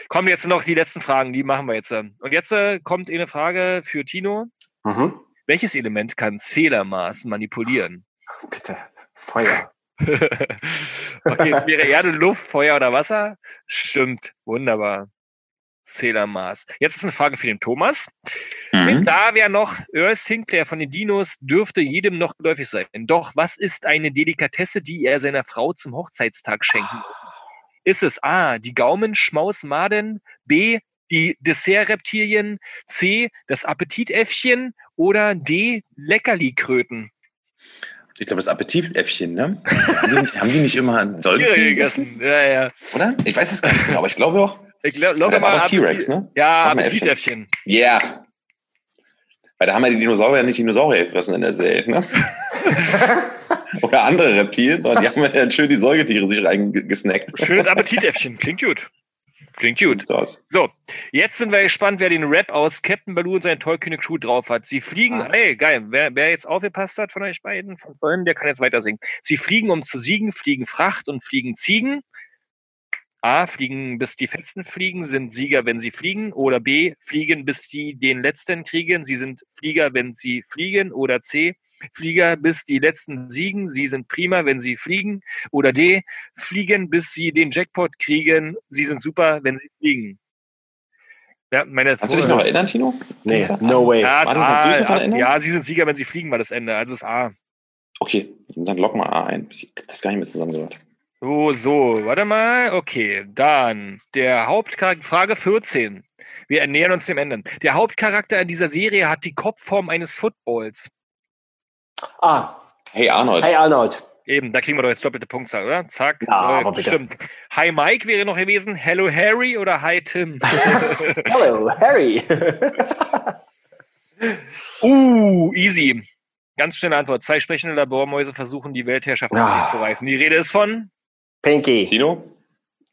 S2: Kommen jetzt noch die letzten Fragen, die machen wir jetzt. Und jetzt äh, kommt eine Frage für Tino.
S3: Mhm.
S2: Welches Element kann Zählermaß manipulieren?
S3: Bitte. Feuer.
S2: okay, es wäre Erde, Luft, Feuer oder Wasser. Stimmt, wunderbar. Mars. Jetzt ist eine Frage für den Thomas. Mhm. Da wäre noch Earl Sinclair von den Dinos, dürfte jedem noch geläufig sein. Doch was ist eine Delikatesse, die er seiner Frau zum Hochzeitstag schenken? Ist es A, die Gaumenschmausmaden, B, die Dessertreptilien, C, das Appetitäffchen oder D, Leckerlikröten?
S1: Ich glaube, das Appetitäffchen, ne? haben, die nicht, haben die nicht immer Säugetiere gegessen?
S2: Ja, ja.
S1: Oder? Ich weiß es gar nicht genau, aber ich glaube doch.
S2: Ich glaube mal. T-Rex, ne? Ja, Appetitäffchen.
S1: Ja. Yeah. Weil da haben ja die Dinosaurier nicht Dinosaurier gefressen in der Serie, ne? Oder andere Reptilien, sondern die haben ja schön die Säugetiere sich reingesnackt.
S2: Schönes Appetitäffchen. Klingt gut. Klingt gut. So, jetzt sind wir gespannt, wer den Rap aus Captain Baloo und seine tollkühne Crew drauf hat. Sie fliegen, ah. ey, geil, wer, wer jetzt aufgepasst hat von euch beiden, von vorhin, der kann jetzt weiter singen. Sie fliegen, um zu siegen, fliegen Fracht und fliegen Ziegen. A, fliegen bis die Fetzen fliegen, sind Sieger, wenn sie fliegen. Oder B, fliegen bis sie den letzten kriegen, sie sind Flieger, wenn sie fliegen. Oder C, Flieger bis die letzten siegen, sie sind prima, wenn sie fliegen. Oder D, fliegen bis sie den Jackpot kriegen, sie sind super, wenn sie fliegen.
S1: Ja, meine Kannst du dich noch erinnern, Tino?
S3: Nee, no way.
S2: Ja, A, ja, sie sind Sieger, wenn sie fliegen, war das Ende. Also ist A.
S1: Okay, dann lock mal A ein. Ich hab das gar nicht mehr zusammengehört.
S2: So, so, warte mal. Okay, dann der Hauptcharakter, Frage 14. Wir ernähren uns dem Ende. Der Hauptcharakter in dieser Serie hat die Kopfform eines Footballs.
S3: Ah.
S1: Hey Arnold.
S3: Hey Arnold.
S2: Eben, da kriegen wir doch jetzt doppelte Punktzahl, oder? Zack.
S3: Ja, aber bitte.
S2: Stimmt. Hi Mike wäre noch gewesen. Hello Harry oder Hi Tim?
S3: Hello Harry.
S2: uh, easy. Ganz schnelle Antwort. Zwei sprechende Labormäuse versuchen, die Weltherrschaft ah. zu reißen. Die Rede ist von
S3: Pinky.
S1: Tino?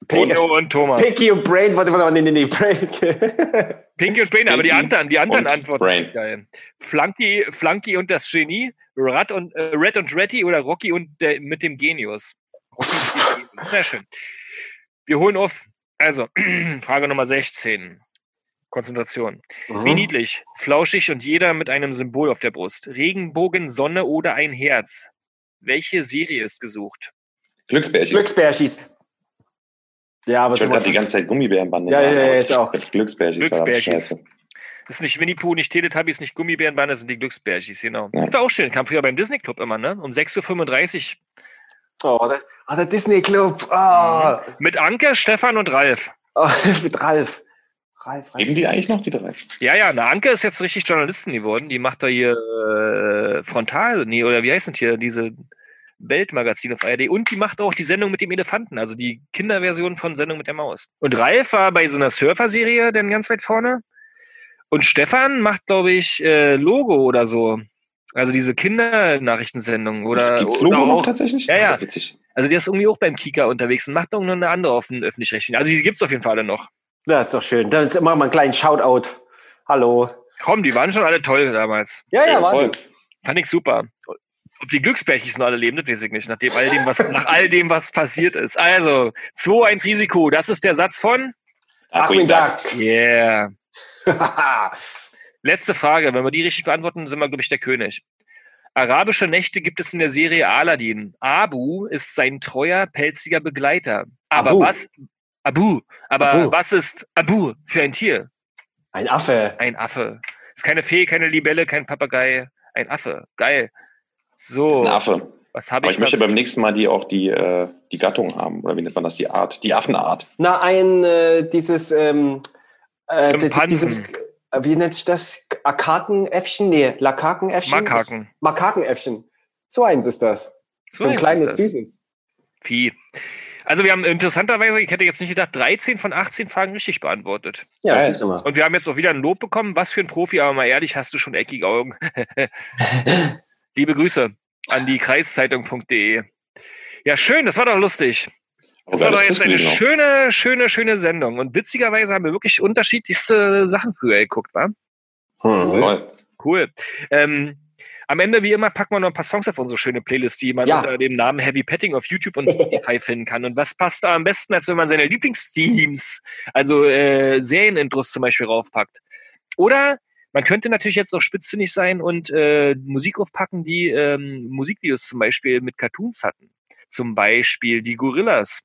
S2: Tino und Thomas.
S3: Pinky und Brain, warte, warte, nee, nee, nee, Brain.
S2: Pinky und Brain, aber die anderen, die anderen Antworten Brain. geil. Flunky, Flunky und das Genie, Red und, äh, Red und Retty oder Rocky und der, mit dem Genius. Sehr schön. Wir holen auf. Also, Frage Nummer 16. Konzentration. Mhm. Wie niedlich, flauschig und jeder mit einem Symbol auf der Brust. Regenbogen, Sonne oder ein Herz. Welche Serie ist gesucht?
S1: Glücksbärchis.
S3: Glücksbärchis.
S1: Ja, aber ich wollte gerade die ganze Zeit Gummibärenbande
S3: ja, sagen. Ja, ja, ich auch.
S1: Glücksbärchis.
S2: Glücksbärchis. Das ist nicht Winnie Pooh, nicht Teletubbies, nicht Gummibärenbande, das sind die Glücksbärchis, genau. Ja. Das war auch schön, kam früher beim Disney Club immer, ne? Um 6.35
S3: Uhr. Oh, der, oh, der Disney Club. Oh.
S2: Mit Anke, Stefan und Ralf.
S3: Oh, mit Ralf.
S1: Ralf, Ralf. Eben die eigentlich noch, die drei?
S2: Ja, ja, eine Anke ist jetzt richtig Journalistin geworden. Die macht da hier äh, Frontal, nee, oder wie heißt das hier, diese Weltmagazin auf ARD und die macht auch die Sendung mit dem Elefanten, also die Kinderversion von Sendung mit der Maus. Und Ralf war bei so einer Surfer-Serie dann ganz weit vorne. Und Stefan macht, glaube ich, äh, Logo oder so. Also diese Kindernachrichtensendung oder.
S1: Gibt's Logo oder auch, tatsächlich?
S2: Ja, ja. Also der ist irgendwie auch beim Kika unterwegs und macht auch noch eine andere auf dem öffentlich-rechtlichen. Also die gibt es auf jeden Fall alle noch.
S3: Das ist doch schön. Dann machen wir einen kleinen Shoutout. Hallo.
S2: Komm, die waren schon alle toll damals.
S3: Ja, ja, ja voll.
S2: Fand ich super. Ob die Glücksbärchis noch alle leben, das weiß ich nicht, nachdem all dem, was, nach all dem, was passiert ist. Also, 2-1 Risiko, das ist der Satz von
S3: Achwin Duck.
S2: Yeah. Letzte Frage, wenn wir die richtig beantworten, sind wir, glaube ich, der König. Arabische Nächte gibt es in der Serie Aladdin. Abu ist sein treuer, pelziger Begleiter. Aber Abu. was? Abu. Aber Abu. was ist Abu für ein Tier?
S3: Ein Affe.
S2: Ein Affe. Ist keine Fee, keine Libelle, kein Papagei. Ein Affe. Geil. So.
S1: Das ist ein Affe. Was habe ich? Aber ich möchte beim nächsten Mal die auch die, äh, die Gattung haben. Oder wie nennt man das? Die Art. Die Affenart.
S3: Na, ein, äh, dieses, ähm, äh, dieses, äh, wie nennt sich das? Akakenäffchen? Nee, Lakakenäffchen?
S2: Makaken.
S3: Makakenäffchen. So eins ist das. So, so ein kleines, süßes.
S2: Vieh. Also wir haben interessanterweise, ich hätte jetzt nicht gedacht, 13 von 18 Fragen richtig beantwortet.
S3: Ja, das ist immer.
S2: Und wir haben jetzt auch wieder ein Lob bekommen. Was für ein Profi, aber mal ehrlich, hast du schon eckige Augen. Liebe Grüße an die Kreiszeitung.de. Ja, schön, das war doch lustig. Das war doch jetzt eine schöne, schöne, schöne Sendung. Und witzigerweise haben wir wirklich unterschiedlichste Sachen früher geguckt, wa?
S1: Hm,
S2: cool. Ähm, am Ende, wie immer, packen wir noch ein paar Songs auf unsere schöne Playlist, die man ja. unter dem Namen Heavy Petting auf YouTube und Spotify finden kann. Und was passt da am besten, als wenn man seine Lieblingsthemes, also äh, Serienintros zum Beispiel raufpackt? Oder man könnte natürlich jetzt auch spitzfindig sein und äh, Musik aufpacken, die ähm, Musikvideos zum Beispiel mit Cartoons hatten. zum Beispiel die Gorillas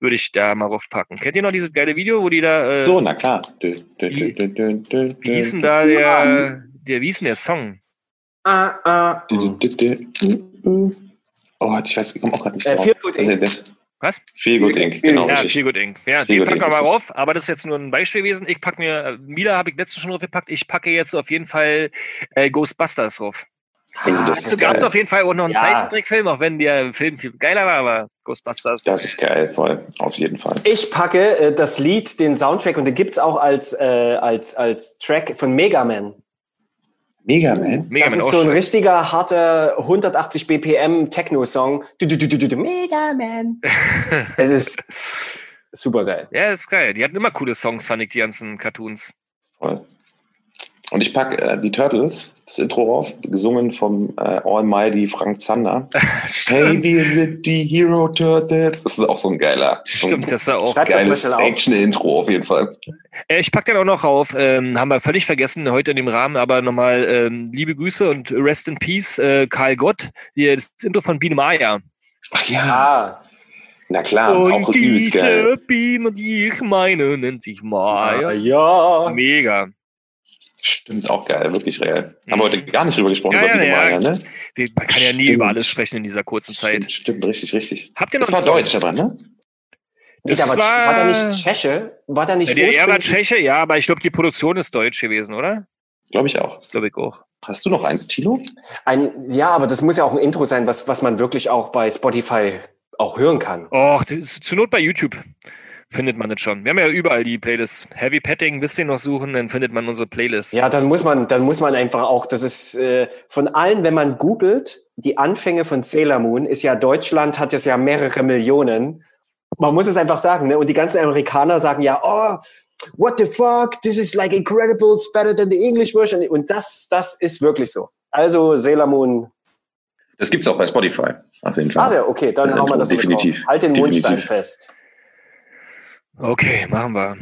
S2: würde ich da mal raufpacken. Kennt ihr noch dieses geile Video, wo die da.
S1: Äh, so, na klar. Dö,
S2: dö, dö, wie hieß denn da der, der, wie hieß denn der Song? Ah,
S1: ah. Oh, ich weiß, ich komme auch gerade nicht äh, drauf. Also, das,
S2: was?
S1: Feel Good Inc. Genau,
S2: ja, Feel Good Inc. Ja, Feel den packen wir mal rauf, aber das ist jetzt nur ein Beispiel gewesen. Ich packe mir, Mila habe ich letztens schon drauf gepackt, ich packe jetzt auf jeden Fall äh, Ghostbusters drauf. Ah, das gab es auf jeden Fall auch noch einen ja. Zeichentrickfilm, auch wenn der Film viel geiler war, aber Ghostbusters.
S1: Das ist geil, voll, auf jeden Fall.
S3: Ich packe äh, das Lied, den Soundtrack, und den gibt es auch als, äh, als, als Track von Mega Man.
S1: Mega Man?
S3: Mega das Man ist so ein richtiger, harter 180 BPM Techno-Song. Mega Man. es ist super geil.
S2: Ja, ist geil. Die hatten immer coole Songs, fand ich, die ganzen Cartoons.
S1: Voll. Und ich packe äh, die Turtles, das Intro rauf, gesungen vom äh, Almighty Frank Zander. hey, wir sind die Hero Turtles. Das ist auch so ein geiler,
S2: Stimmt, das ist ja auch
S1: geiles Action-Intro auf jeden Fall.
S2: Äh, ich packe den auch noch rauf. Ähm, haben wir völlig vergessen heute in dem Rahmen, aber nochmal ähm, liebe Grüße und Rest in Peace, äh, Karl Gott, die, das Intro von Biene Maya.
S1: Ach ja. Na klar, und auch übelst geil.
S2: Biene, die ich meine, nennt sich Maya.
S3: Ja.
S2: Mega.
S1: Stimmt, auch geil, wirklich real. Haben wir heute gar nicht drüber gesprochen, ja,
S2: über ja, ja. ne? Man kann ja nie stimmt. über alles sprechen in dieser kurzen Zeit.
S1: Stimmt, richtig, richtig.
S2: Habt ihr noch
S1: das war Deutsch, aber, ne?
S3: Das war, war der nicht Tscheche? War der nicht
S2: ja, Er war Tscheche, ja, aber ich glaube, die Produktion ist deutsch gewesen, oder?
S1: Glaube ich auch.
S2: Glaube ich auch.
S1: Hast du noch eins, Tilo?
S3: Ein, ja, aber das muss ja auch ein Intro sein, was, was man wirklich auch bei Spotify auch hören kann.
S2: Och, zur Not bei YouTube findet man es schon. Wir haben ja überall die Playlists. Heavy Petting, wisst ihr noch suchen, dann findet man unsere Playlists.
S3: Ja, dann muss man, dann muss man einfach auch, das ist äh, von allen, wenn man googelt, die Anfänge von Sailor Moon ist ja Deutschland hat jetzt ja mehrere Millionen. Man muss es einfach sagen, ne? Und die ganzen Amerikaner sagen ja, oh, what the fuck, this is like incredible, it's better than the English version. Und das, das ist wirklich so. Also Sailor Moon.
S1: Das gibt's auch bei Spotify, auf jeden Fall.
S3: Ah, ja, okay, dann hauen wir das
S1: definitiv.
S3: Halt den definitiv. Mundstein fest.
S2: Okay, machen wir.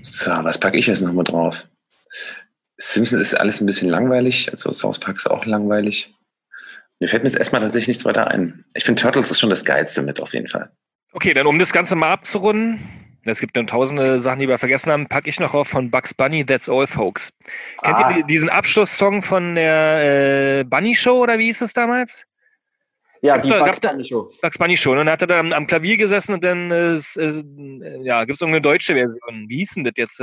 S1: So, was packe ich jetzt nochmal drauf? Simpsons ist alles ein bisschen langweilig, also South Park ist auch langweilig. Mir fällt mir jetzt erstmal tatsächlich nichts weiter ein. Ich finde Turtles ist schon das Geilste mit, auf jeden Fall.
S2: Okay, dann um das Ganze mal abzurunden, es gibt dann tausende Sachen, die wir vergessen haben, packe ich noch auf von Bugs Bunny, That's All Folks. Kennt ah. ihr diesen Abschlusssong von der äh, Bunny Show oder wie hieß es damals?
S3: Ja, die Bugs Bunny Show.
S2: Bugs Bunny Show. Und dann hat er da am, am Klavier gesessen und dann äh, äh, ja, gibt es irgendeine deutsche Version. Wie hieß denn das jetzt?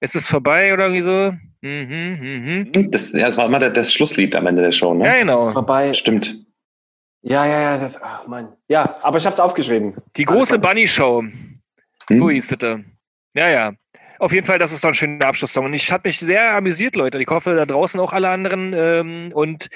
S2: Ist es vorbei oder irgendwie so?
S1: Mhm, mhm. Das, ja, das war immer das Schlusslied am Ende der Show, ne?
S2: Ja, genau. Das ist
S3: vorbei.
S1: Stimmt.
S3: Ja, ja, ja. Das, ach man. Ja, aber ich habe es aufgeschrieben.
S2: Die das große Bunny Show. Hm? So hieß das. Ja, ja. Auf jeden Fall, das ist doch ein schöner Abschlusssong. Und ich habe mich sehr amüsiert, Leute. Ich hoffe, da draußen auch alle anderen. Ähm, und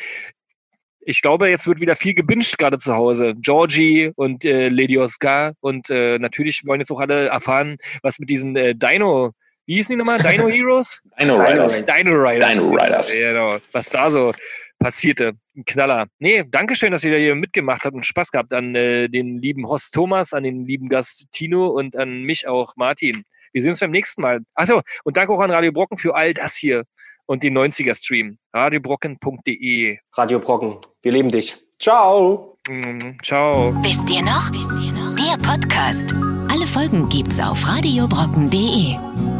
S2: ich glaube, jetzt wird wieder viel gebinged gerade zu Hause. Georgie und äh, Lady Oscar und äh, natürlich wollen jetzt auch alle erfahren, was mit diesen äh, Dino, wie hießen die nochmal? Dino Heroes?
S1: Dino Riders.
S2: Dino Riders.
S1: Dino Riders.
S2: Genau. Was da so passierte. Ein Knaller. Nee, Dankeschön, dass ihr hier mitgemacht habt und Spaß gehabt an äh, den lieben Host Thomas, an den lieben Gast Tino und an mich auch, Martin. Wir sehen uns beim nächsten Mal. Achso, und danke auch an Radio Brocken für all das hier und den 90er-Stream. radiobrocken.de.
S3: Radio Brocken, wir lieben dich. Ciao.
S2: Mm, ciao.
S4: Wisst ihr noch? Wisst ihr noch? Der Podcast. Alle Folgen gibt's auf radiobrocken.de.